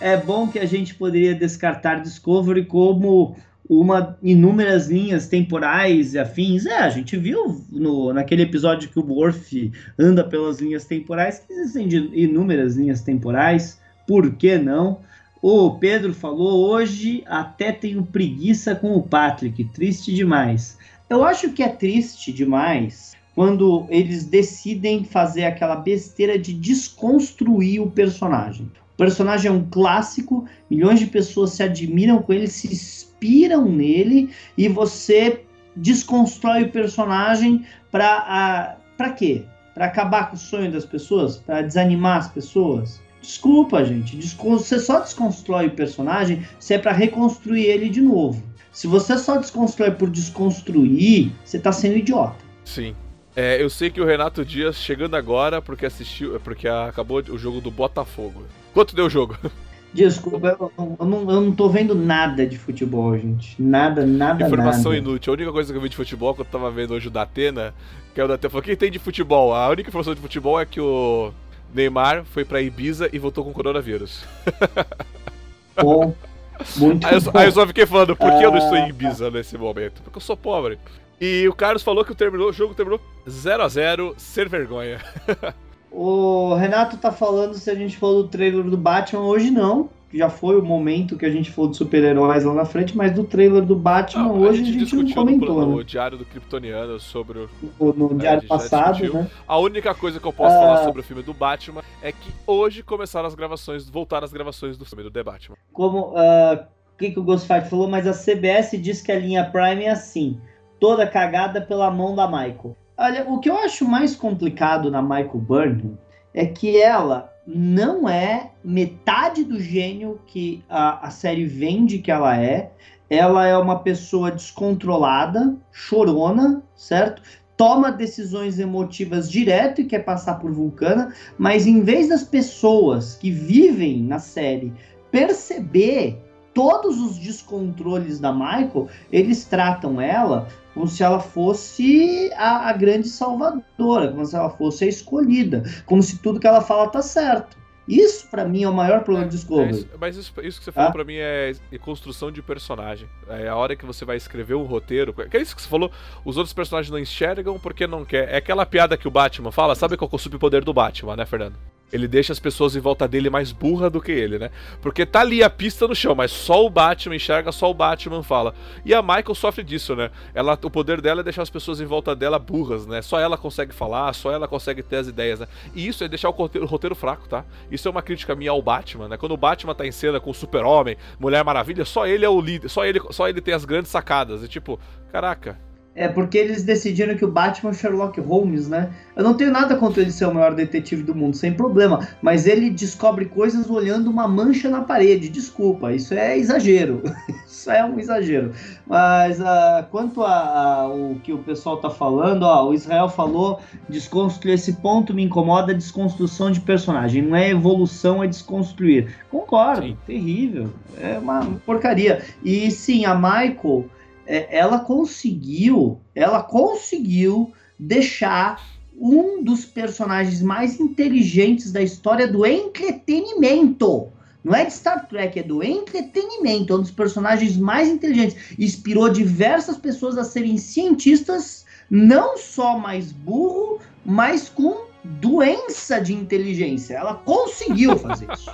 é bom que a gente poderia descartar Discovery como uma inúmeras linhas temporais e afins. É, a gente viu no, naquele episódio que o Worf anda pelas linhas temporais que existem inúmeras linhas temporais. Por que não? O Pedro falou hoje até tenho preguiça com o Patrick, triste demais. Eu acho que é triste demais quando eles decidem fazer aquela besteira de desconstruir o personagem. O personagem é um clássico, milhões de pessoas se admiram com ele, se inspiram nele e você desconstrói o personagem para para quê? Para acabar com o sonho das pessoas, para desanimar as pessoas. Desculpa, gente. Você só desconstrói o personagem se é para reconstruir ele de novo. Se você só desconstrói por desconstruir, você está sendo idiota. Sim. É, eu sei que o Renato Dias chegando agora porque assistiu, porque acabou o jogo do Botafogo. Quanto deu o jogo? Desculpa, eu, eu, não, eu não tô vendo nada de futebol, gente. Nada, nada, Informação nada. inútil. A única coisa que eu vi de futebol, que eu tava vendo hoje o Datena, que é o Datena falou, quem tem de futebol? A única informação de futebol é que o Neymar foi pra Ibiza e voltou com coronavírus. Bom, muito aí, eu, bom. aí eu só fiquei falando, por que eu não estou em ah, Ibiza nesse momento? Porque eu sou pobre. E o Carlos falou que o, terminou, o jogo terminou 0 a 0 ser vergonha. o Renato tá falando se a gente falou do trailer do Batman hoje não. já foi o momento que a gente falou de super-heróis lá na frente, mas do trailer do Batman ah, hoje a gente, a gente não comentou. No, né? Diário do Kryptoniano sobre o. No, no é, Diário passado, né? A única coisa que eu posso falar sobre o filme do Batman é que hoje começaram as gravações, voltaram as gravações do filme do The Batman. Como. Uh, o que, que o Ghostfight falou? Mas a CBS diz que a linha Prime é assim, toda cagada pela mão da Michael. Olha, o que eu acho mais complicado na Michael Burnham é que ela não é metade do gênio que a, a série vende que ela é. Ela é uma pessoa descontrolada, chorona, certo? Toma decisões emotivas direto e quer passar por vulcana, mas em vez das pessoas que vivem na série perceber todos os descontroles da Michael, eles tratam ela como se ela fosse a, a, grande salvadora, como se ela fosse a escolhida, como se tudo que ela fala tá certo. Isso para mim é o maior problema é, de Discovery. É mas isso, isso, que você falou ah? para mim é, é, construção de personagem. É a hora que você vai escrever um roteiro. Que é isso que você falou. Os outros personagens não enxergam porque não quer. É aquela piada que o Batman fala. Sabe qual é o superpoder do Batman, né, Fernando? Ele deixa as pessoas em volta dele mais burra do que ele, né? Porque tá ali a pista no chão, mas só o Batman enxerga, só o Batman fala. E a Michael sofre disso, né? Ela, o poder dela é deixar as pessoas em volta dela burras, né? Só ela consegue falar, só ela consegue ter as ideias, né? E isso é deixar o roteiro, o roteiro fraco, tá? Isso é uma crítica minha ao Batman, né? Quando o Batman tá em cena com o Super-Homem, Mulher Maravilha, só ele é o líder, só ele, só ele tem as grandes sacadas. E tipo, caraca, é porque eles decidiram que o Batman é Sherlock Holmes, né? Eu não tenho nada contra ele ser o maior detetive do mundo, sem problema. Mas ele descobre coisas olhando uma mancha na parede. Desculpa, isso é exagero. isso é um exagero. Mas uh, quanto ao que o pessoal tá falando, ó, o Israel falou desconstruir esse ponto me incomoda a desconstrução de personagem. Não é evolução, é desconstruir. Concordo, sim. terrível. É uma porcaria. E sim, a Michael ela conseguiu, ela conseguiu deixar um dos personagens mais inteligentes da história do entretenimento. Não é de Star Trek, é do entretenimento. É um dos personagens mais inteligentes. Inspirou diversas pessoas a serem cientistas, não só mais burro, mas com doença de inteligência. Ela conseguiu fazer isso.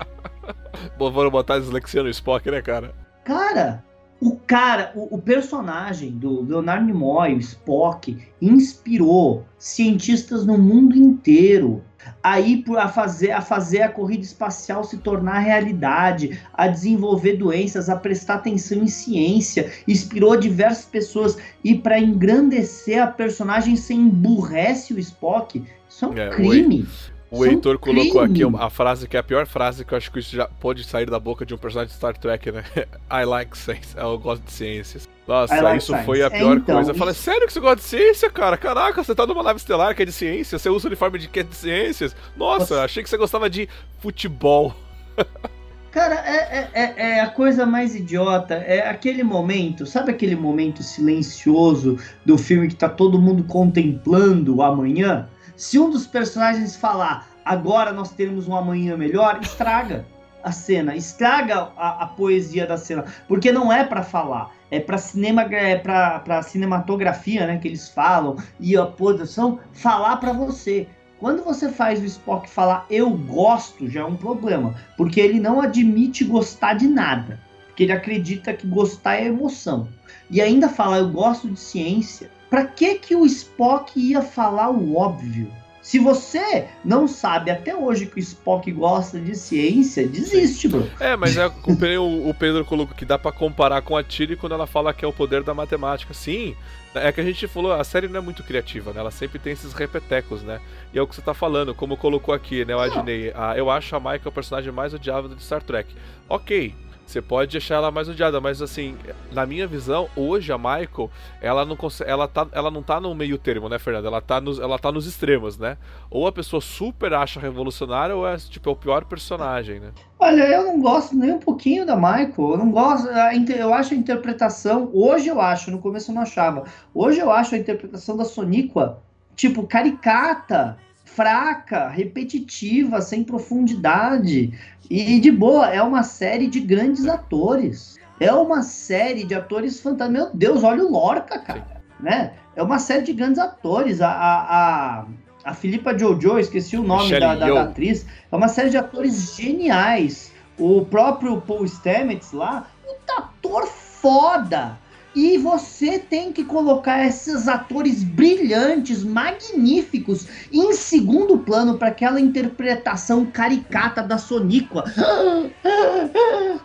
Bom, vamos botar dislexia no Spock, né, cara? Cara, o cara, o, o, personagem do Leonardo Nimoy, o Spock, inspirou cientistas no mundo inteiro a ir a fazer, a fazer a corrida espacial se tornar realidade, a desenvolver doenças, a prestar atenção em ciência, inspirou diversas pessoas e para engrandecer a personagem sem emburrece o Spock. Isso é um é, crime. Oi. O Heitor colocou aqui a frase que é a pior frase que eu acho que isso já pode sair da boca de um personagem de Star Trek, né? I like science. Eu gosto de ciências. Nossa, like isso science. foi a pior é, então, coisa. Eu falei, sério que você gosta de ciência, cara? Caraca, você tá numa nave estelar que é de ciência, você usa uniforme de que é de ciências. Nossa, Nossa. achei que você gostava de futebol. Cara, é, é, é, é, a coisa mais idiota. É aquele momento, sabe aquele momento silencioso do filme que tá todo mundo contemplando o amanhã? Se um dos personagens falar agora nós teremos um amanhã melhor, estraga a cena, estraga a, a poesia da cena, porque não é para falar, é para cinema, é para cinematografia, né, que eles falam e a produção falar para você. Quando você faz o Spock falar eu gosto, já é um problema, porque ele não admite gostar de nada, porque ele acredita que gostar é emoção. E ainda falar eu gosto de ciência, para que que o Spock ia falar o óbvio? Se você não sabe até hoje que o Spock gosta de ciência, desiste, bro. É, mas é, o, o Pedro colocou que dá para comparar com a Tilly quando ela fala que é o poder da matemática. Sim, é que a gente falou, a série não é muito criativa, né? Ela sempre tem esses repetecos, né? E é o que você tá falando, como colocou aqui, né, o Adnei. Ah, eu acho a Michael o personagem mais odiável de Star Trek. Ok, você pode achar ela mais odiada, mas assim, na minha visão, hoje a Michael, ela não ela tá, ela não tá no meio termo, né, Fernanda? Ela tá nos, ela tá nos extremos, né? Ou a pessoa super acha revolucionária ou é tipo é o pior personagem, né? Olha, eu não gosto nem um pouquinho da Michael. Eu não gosto, eu acho a interpretação, hoje eu acho, no começo eu não achava. Hoje eu acho a interpretação da Soniqua tipo caricata, fraca, repetitiva, sem profundidade. E de boa, é uma série de grandes atores. É uma série de atores fantásticos. Meu Deus, olha o Lorca, cara. Né? É uma série de grandes atores. A, a, a, a Filipa Jojo, esqueci o nome da, da, da, atriz. É uma série de atores geniais. o próprio Paul Stamets lá, um ator foda. E você tem que colocar esses atores brilhantes, magníficos, em segundo plano para aquela interpretação caricata da Soníqua.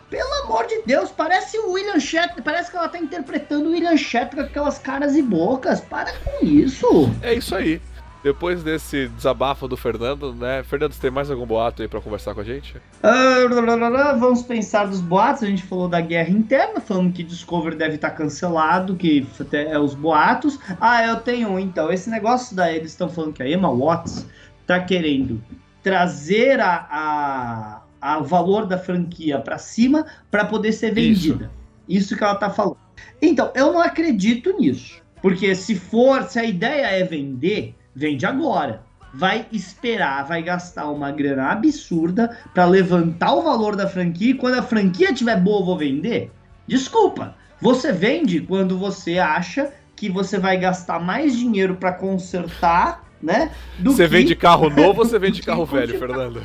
Pelo amor de Deus, parece o William Shatner, parece que ela tá interpretando o William Shatner com aquelas caras e bocas. Para com isso. É isso aí. Depois desse desabafo do Fernando, né? Fernando, você tem mais algum boato aí para conversar com a gente? Uh, vamos pensar dos boatos. A gente falou da guerra interna, falando que Discovery deve estar tá cancelado, que é os boatos. Ah, eu tenho um, então. Esse negócio da. Eles estão falando que a Emma Watts tá querendo trazer a, a, a valor da franquia para cima para poder ser vendida. Isso. Isso que ela tá falando. Então, eu não acredito nisso. Porque se for, se a ideia é vender, Vende agora. Vai esperar, vai gastar uma grana absurda para levantar o valor da franquia e quando a franquia tiver boa, eu vou vender? Desculpa. Você vende quando você acha que você vai gastar mais dinheiro para consertar, né? você que... vende carro novo ou você vende carro velho, Fernando?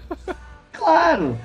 claro.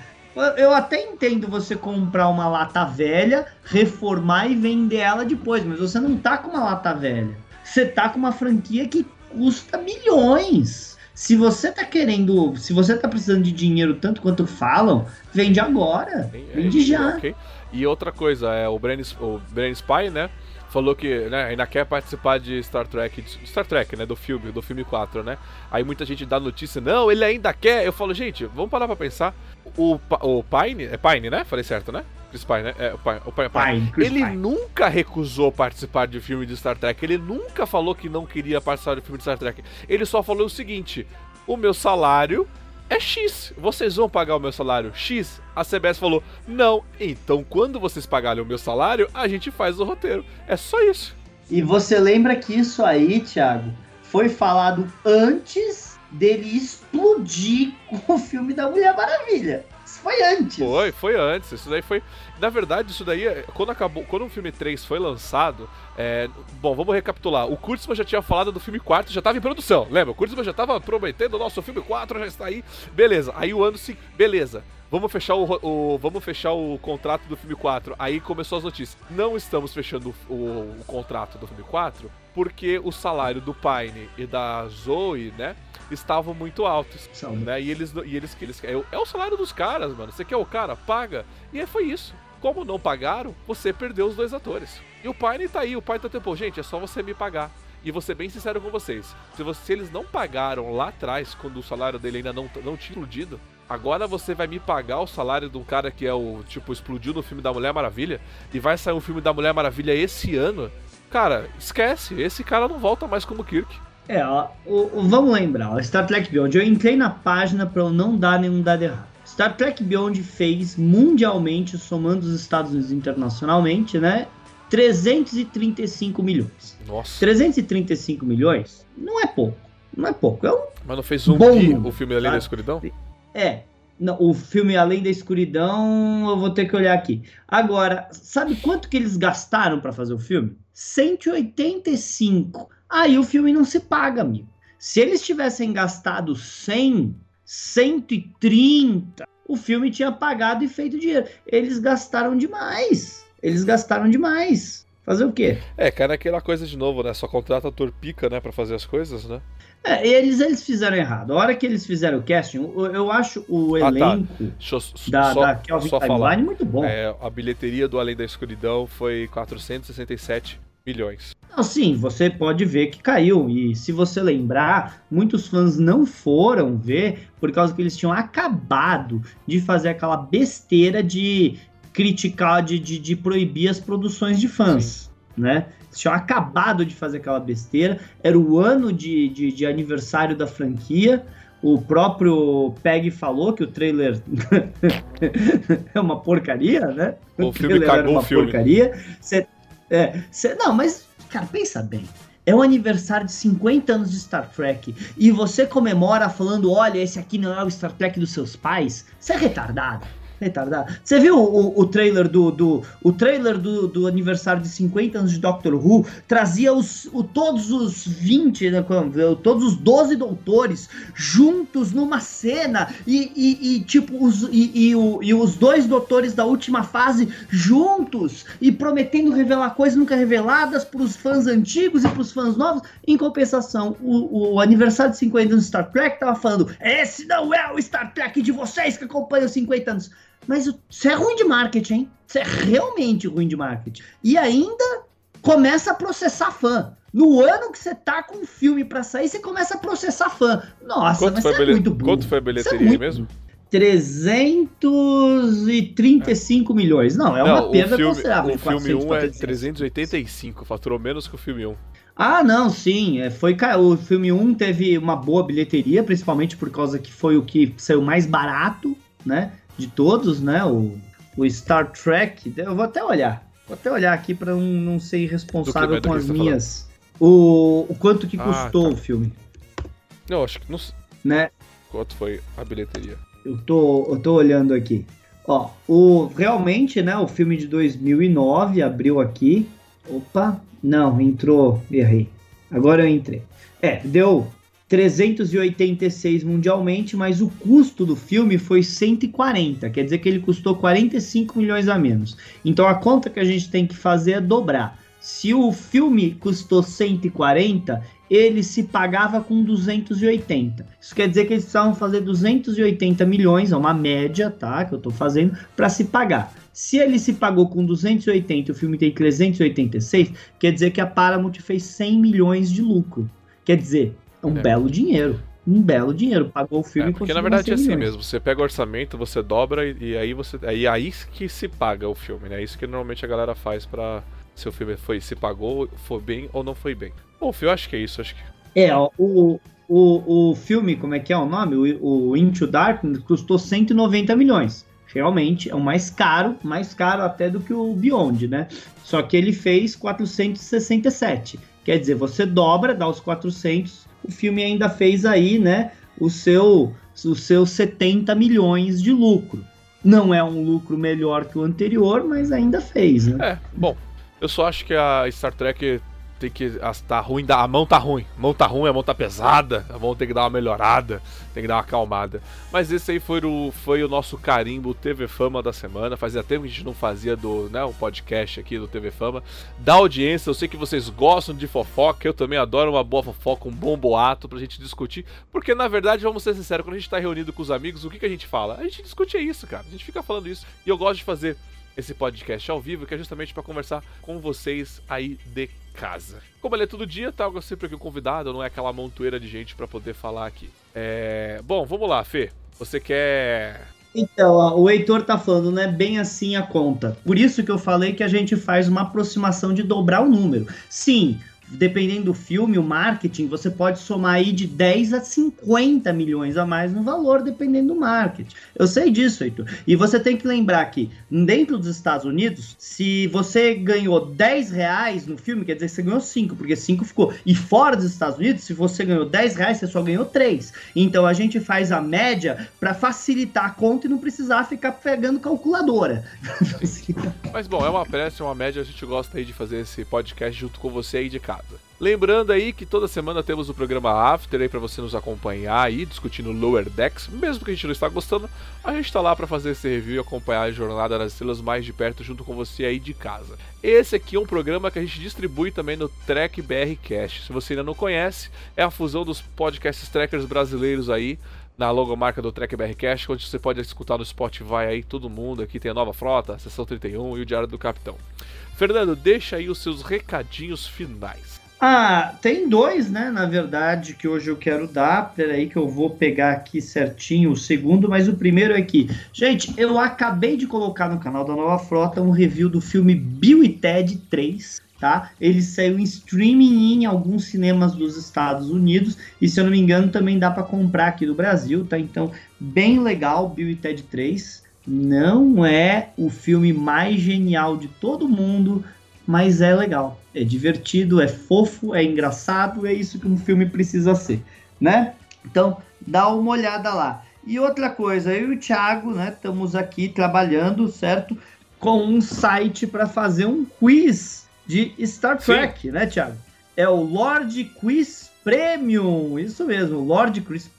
Eu até entendo você comprar uma lata velha, reformar e vender ela depois, mas você não tá com uma lata velha. Você tá com uma franquia que custa milhões. Se você tá querendo, se você tá precisando de dinheiro tanto quanto falam, vende agora. Vende já. Okay. E outra coisa, é o Brand, o Brand Spy, né? Falou que né, ainda quer participar de Star Trek, de Star Trek, né? Do filme, do filme 4, né? Aí muita gente dá notícia, não, ele ainda quer. Eu falo, gente, vamos parar pra pensar. O, o Pine, é Pine, né? Falei certo, né? Chris Pine, né? É, o Pine, o Pine, Pine. Pine ele Pine. nunca recusou participar de filme de Star Trek. Ele nunca falou que não queria participar de filme de Star Trek. Ele só falou o seguinte: o meu salário é X. Vocês vão pagar o meu salário X? A CBS falou: não. Então, quando vocês pagarem o meu salário, a gente faz o roteiro. É só isso. E você lembra que isso aí, Thiago, foi falado antes dele explodir com o filme da Mulher Maravilha foi antes. Foi, foi antes. Isso daí foi. Na verdade, isso daí, quando acabou. Quando o filme 3 foi lançado. É... Bom, vamos recapitular. O Kurtzman já tinha falado do filme 4, já estava em produção. Lembra? O Kurtzman já estava prometendo, nosso filme 4 já está aí. Beleza. Aí o ano se. Beleza. Vamos fechar o, o, vamos fechar o contrato do filme 4. Aí começou as notícias. Não estamos fechando o, o, o contrato do filme 4 porque o salário do Pine e da Zoe, né? estavam muito altos. Né? E eles e eles que eles é, é o salário dos caras, mano. Você quer o cara? Paga. E aí foi isso. Como não pagaram, você perdeu os dois atores. E o Pine tá aí, o Pine tá tempo, gente, é só você me pagar. E vou ser bem sincero com vocês. Se, se eles não pagaram lá atrás, quando o salário dele ainda não, não tinha explodido, agora você vai me pagar o salário de um cara que é o, tipo, explodiu no filme da Mulher Maravilha, e vai sair um filme da Mulher Maravilha esse ano. Cara, esquece, esse cara não volta mais como Kirk. É, ó, o, o, vamos lembrar, ó, Star Trek Beyond. Eu entrei na página para eu não dar nenhum dado errado. Star Trek Beyond fez mundialmente, somando os Estados Unidos internacionalmente, né? 335 milhões. Nossa. 335 milhões não é pouco. Não é pouco. É um Mas não fez um bom o filme Além tá? da Escuridão? É. Não, o filme Além da Escuridão, eu vou ter que olhar aqui. Agora, sabe quanto que eles gastaram para fazer o filme? 185 aí o filme não se paga, amigo. Se eles tivessem gastado 100, 130, o filme tinha pagado e feito dinheiro. Eles gastaram demais. Eles gastaram demais. Fazer o quê? É, cara, aquela coisa de novo, né? Só contrata ator pica, né, pra fazer as coisas, né? É, eles, eles fizeram errado. A hora que eles fizeram o casting, eu, eu acho o elenco ah, tá. eu, da, só, da Kelvin só falar. muito bom. É, a bilheteria do Além da Escuridão foi 467 milhões. Não, sim, você pode ver que caiu. E se você lembrar, muitos fãs não foram ver por causa que eles tinham acabado de fazer aquela besteira de criticar, de, de, de proibir as produções de fãs. Né? Eles tinham acabado de fazer aquela besteira. Era o ano de, de, de aniversário da franquia. O próprio Peg falou que o trailer é uma porcaria, né? O, o filme cagou uma o filme. porcaria. Cê, é, cê, não, mas, cara, pensa bem. É o aniversário de 50 anos de Star Trek e você comemora falando: olha, esse aqui não é o Star Trek dos seus pais. Você é retardado. Retardado. Você viu o, o trailer do, do o trailer do, do aniversário de 50 anos de Doctor Who? Trazia os, o, todos os 20, né, todos os 12 doutores juntos numa cena e, e, e tipo os, e, e, o, e os dois doutores da última fase juntos e prometendo revelar coisas nunca reveladas para os fãs antigos e para os fãs novos. Em compensação, o, o aniversário de 50 anos de Star Trek tava falando: esse não é o Star Trek de vocês que acompanham 50 anos. Mas isso é ruim de marketing, hein? Isso é realmente ruim de marketing. E ainda começa a processar fã. No ano que você tá com um filme para sair, você começa a processar fã. Nossa, quanto mas foi você é muito burro. Quanto foi a Você bilheteria é muito mesmo? 335 milhões. Não, é uma não, perda o filme, considerável. o filme 400 1 pra é 300. 385, faturou menos que o filme 1. Ah, não, sim. é, Foi, o filme 1 teve uma boa bilheteria, principalmente por causa que foi o que saiu mais barato, né? De todos, né? O, o Star Trek. Eu vou até olhar. Vou até olhar aqui para não, não ser irresponsável com as tá minhas. O, o quanto que Ah, custou tá. o filme, Não, acho que não sei né? quanto foi a bilheteria. Eu tô, eu tô olhando aqui. Ó, o, realmente, né, o filme de 2009 abriu aqui. Opa, não, entrou, errei. Agora eu entrei. É, deu 386 mundialmente, mas o custo do filme foi 140, quer dizer que ele custou 45 milhões a menos. Então a conta que a gente tem que fazer é dobrar. Se o filme custou 140, ele se pagava com 280. Isso quer dizer que eles precisavam fazer 280 milhões, é uma média, tá? Que eu tô fazendo, para se pagar. Se ele se pagou com 280 e o filme tem 386, quer dizer que a Paramount fez 100 milhões de lucro. Quer dizer, um É. belo dinheiro. Um belo dinheiro. Pagou o filme É, porque na verdade é 100 assim milhões. mesmo, você pega o orçamento, você dobra e, e aí você. Aí, aí que se paga o filme, né? Isso que normalmente a galera faz pra. Se o filme foi, se pagou, foi bem ou não foi bem. Bom, eu acho que é isso, acho que. É, ó, o, o, o filme, como é que é o nome? O, o Into Darkness custou 190 milhões. Realmente é o mais caro, mais caro até do que o Beyond, né? Só que ele fez 467. Quer dizer, você dobra, dá os 400, o filme ainda fez aí, né, o seu, os seus 70 milhões de lucro. Não é um lucro melhor que o anterior, mas ainda fez, né? É, bom, eu só acho que a Star Trek tem que. as- Tá ruim, a mão tá ruim. A mão tá ruim, a mão tá pesada, a mão tem que dar uma melhorada, tem que dar uma acalmada. Mas esse aí foi o, foi o nosso carimbo TV Fama da semana. Fazia tempo que a gente não fazia do, né, um podcast aqui do TV Fama. Da audiência, eu sei que vocês gostam de fofoca, eu também adoro uma boa fofoca, um bom boato pra gente discutir. Porque na verdade, vamos ser sinceros, quando a gente tá reunido com os amigos, o que, que a gente fala? A gente discute isso, cara. A gente fica falando isso. E eu gosto de fazer esse podcast ao vivo, que é justamente para conversar com vocês aí de casa. Como ele é todo dia, tá sempre aqui um convidado, não é aquela montoeira de gente para poder falar aqui. É... Bom, vamos lá, Fê. Você quer. Então, ó, o Heitor tá falando, não é bem assim a conta. Por isso que eu falei que a gente faz uma aproximação de dobrar o número. Sim, dependendo do filme, o marketing, você pode somar aí de 10 a 50 milhões a mais no valor, dependendo do marketing. Eu sei disso, Heitor. E você tem que lembrar que, dentro dos Estados Unidos, se você ganhou 10 reais no filme, quer dizer que você ganhou 5, porque 5 ficou. E fora dos Estados Unidos, se você ganhou 10 reais, você só ganhou 3. Então a gente faz a média para facilitar a conta e não precisar ficar pegando calculadora. Mas bom, é uma pressa, é uma média, a gente gosta aí de fazer esse podcast junto com você aí de casa. Lembrando aí que toda semana temos o programa After aí para você nos acompanhar aí, discutindo Lower Decks. Mesmo que a gente não está gostando, a gente tá lá para fazer esse review e acompanhar a jornada das estrelas mais de perto junto com você aí de casa. Esse aqui é um programa que a gente distribui também no Trek BR Cast. Se você ainda não conhece, é a fusão dos podcasts trackers brasileiros aí na logomarca do Trek BR Cast, onde você pode escutar no Spotify aí todo mundo. Aqui tem a Nova Frota, a Sessão 31 e o Diário do Capitão. Fernando, deixa aí os seus recadinhos finais. Ah, tem dois, né? Na verdade, que hoje eu quero dar. Peraí, que eu vou pegar aqui certinho o segundo, mas o primeiro é aqui. Gente, eu acabei de colocar no canal da Nova Frota um review do filme Bill e Ted 3. Tá? Ele saiu em streaming em alguns cinemas dos Estados Unidos e se eu não me engano também dá para comprar aqui no Brasil, tá? Então, bem legal Bill e Ted 3. Não é o filme mais genial de todo mundo, mas é legal. É divertido, é fofo, é engraçado, é isso que um filme precisa ser, né? Então, dá uma olhada lá. E outra coisa, eu e o Thiago, né, estamos aqui trabalhando, certo? Com um site para fazer um quiz de Star Trek, Sim. né, Thiago? É o Lord Quiz Premium, isso mesmo, Lord Quiz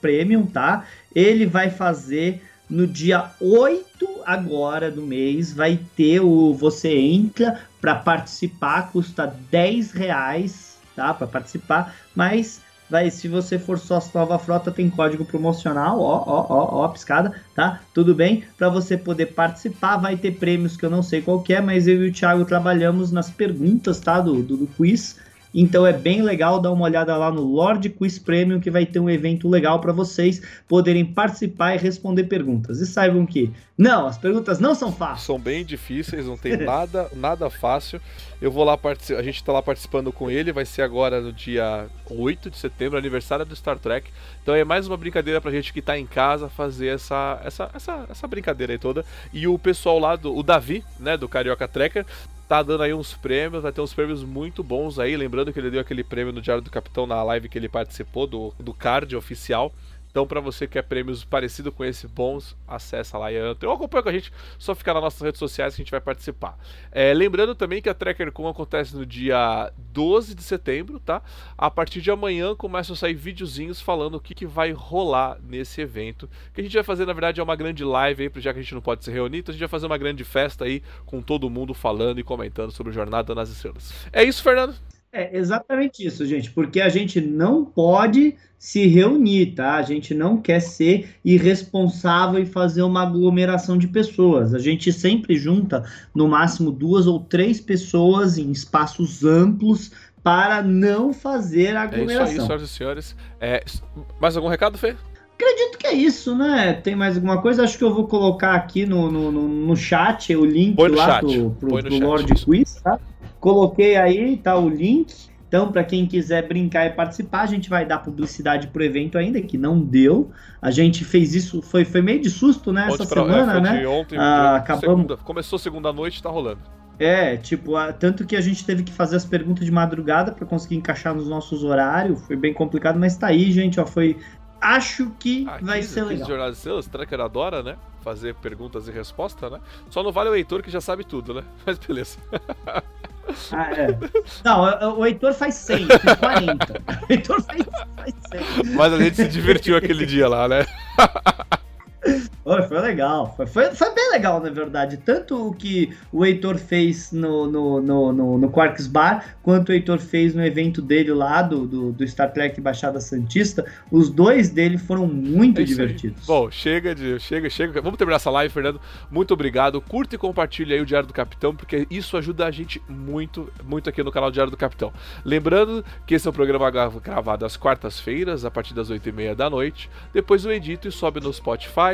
Premium, tá? Ele vai fazer no dia 8 agora do mês, vai ter o Você Entra para participar, custa 10 reais, tá? Para participar, mas vai, se você for sócio Nova Frota, tem código promocional, ó, ó, ó, ó, piscada, tá? Tudo bem? Para você poder participar, vai ter prêmios que eu não sei qual é, mas eu e o Thiago trabalhamos nas perguntas, tá? Do, do, do quiz. Então é bem legal dar uma olhada lá no Lord Quiz Premium que vai ter um evento legal para vocês poderem participar e responder perguntas. E saibam que não, as perguntas não são fáceis. São bem difíceis, não tem nada, nada fácil. Eu vou lá participar, a gente está lá participando com ele, vai ser agora no dia 8 de setembro, aniversário do Star Trek. Então é mais uma brincadeira pra gente que tá em casa fazer essa essa essa, essa brincadeira aí toda. E o pessoal lá do o Davi, né, do Carioca Trekker, tá dando aí uns prêmios, vai ter uns prêmios muito bons aí. Lembrando que ele deu aquele prêmio no Diário do Capitão na live que ele participou do, do card oficial. Então, para você que quer prêmios parecidos com esse, bons, acessa lá e entra. Ou acompanha com a gente, só ficar nas nossas redes sociais que a gente vai participar. É, lembrando também que a TrekkerCon acontece no dia 12 de setembro, tá? A partir de amanhã começam a sair videozinhos falando o que, que vai rolar nesse evento. Que a gente vai fazer, na verdade, é uma grande live aí, já que a gente não pode se reunir, então a gente vai fazer uma grande festa aí com todo mundo falando e comentando sobre o Jornada nas Estrelas. É isso, Fernando? É exatamente isso, gente, porque a gente não pode se reunir, tá? A gente não quer ser irresponsável e fazer uma aglomeração de pessoas. A gente sempre junta no máximo duas ou três pessoas em espaços amplos para não fazer aglomeração. É isso aí, senhoras e senhores. É, mais algum recado, Fê? Acredito que é isso, né? Tem mais alguma coisa? Acho que eu vou colocar aqui no, no, no chat o link lá pro, pro, pro Lord Quiz, tá? Coloquei aí, tá o link. Então, para quem quiser brincar e participar, a gente vai dar publicidade pro evento ainda, que não deu. A gente fez isso, foi, foi meio de susto, né? Essa pra, semana, é, né? ontem, ah, acabamos... Segunda, começou segunda noite, tá rolando. É, tipo, tanto que a gente teve que fazer as perguntas de madrugada para conseguir encaixar nos nossos horários. Foi bem complicado, mas tá aí, gente, ó, foi acho que Aqui, vai ser legal. Jornada de Seus, Tracker adora, né? Fazer perguntas e respostas, né? Só não vale o Heitor que já sabe tudo, né? Mas beleza. Ah, é. Não, o Heitor faz 100, tem 40. O Heitor faz, faz 100. Mas a gente se divertiu aquele dia lá, né? Foi, foi legal, foi, foi, foi, bem legal, na verdade. Tanto o que o Heitor fez no, no, no, no, no Quarks Bar, quanto o Heitor fez no evento dele lá, do, do, do Star Trek Baixada Santista. Os dois dele foram muito é divertidos. Aí. Bom, chega de. Chega, chega. Vamos terminar essa live, Fernando. Muito obrigado. Curta e compartilhe aí o Diário do Capitão, porque isso ajuda a gente muito, muito aqui no canal Diário do Capitão. Lembrando que esse é um programa gravado às quartas-feiras, a partir das 8h30 da noite. Depois eu edito e sobe no Spotify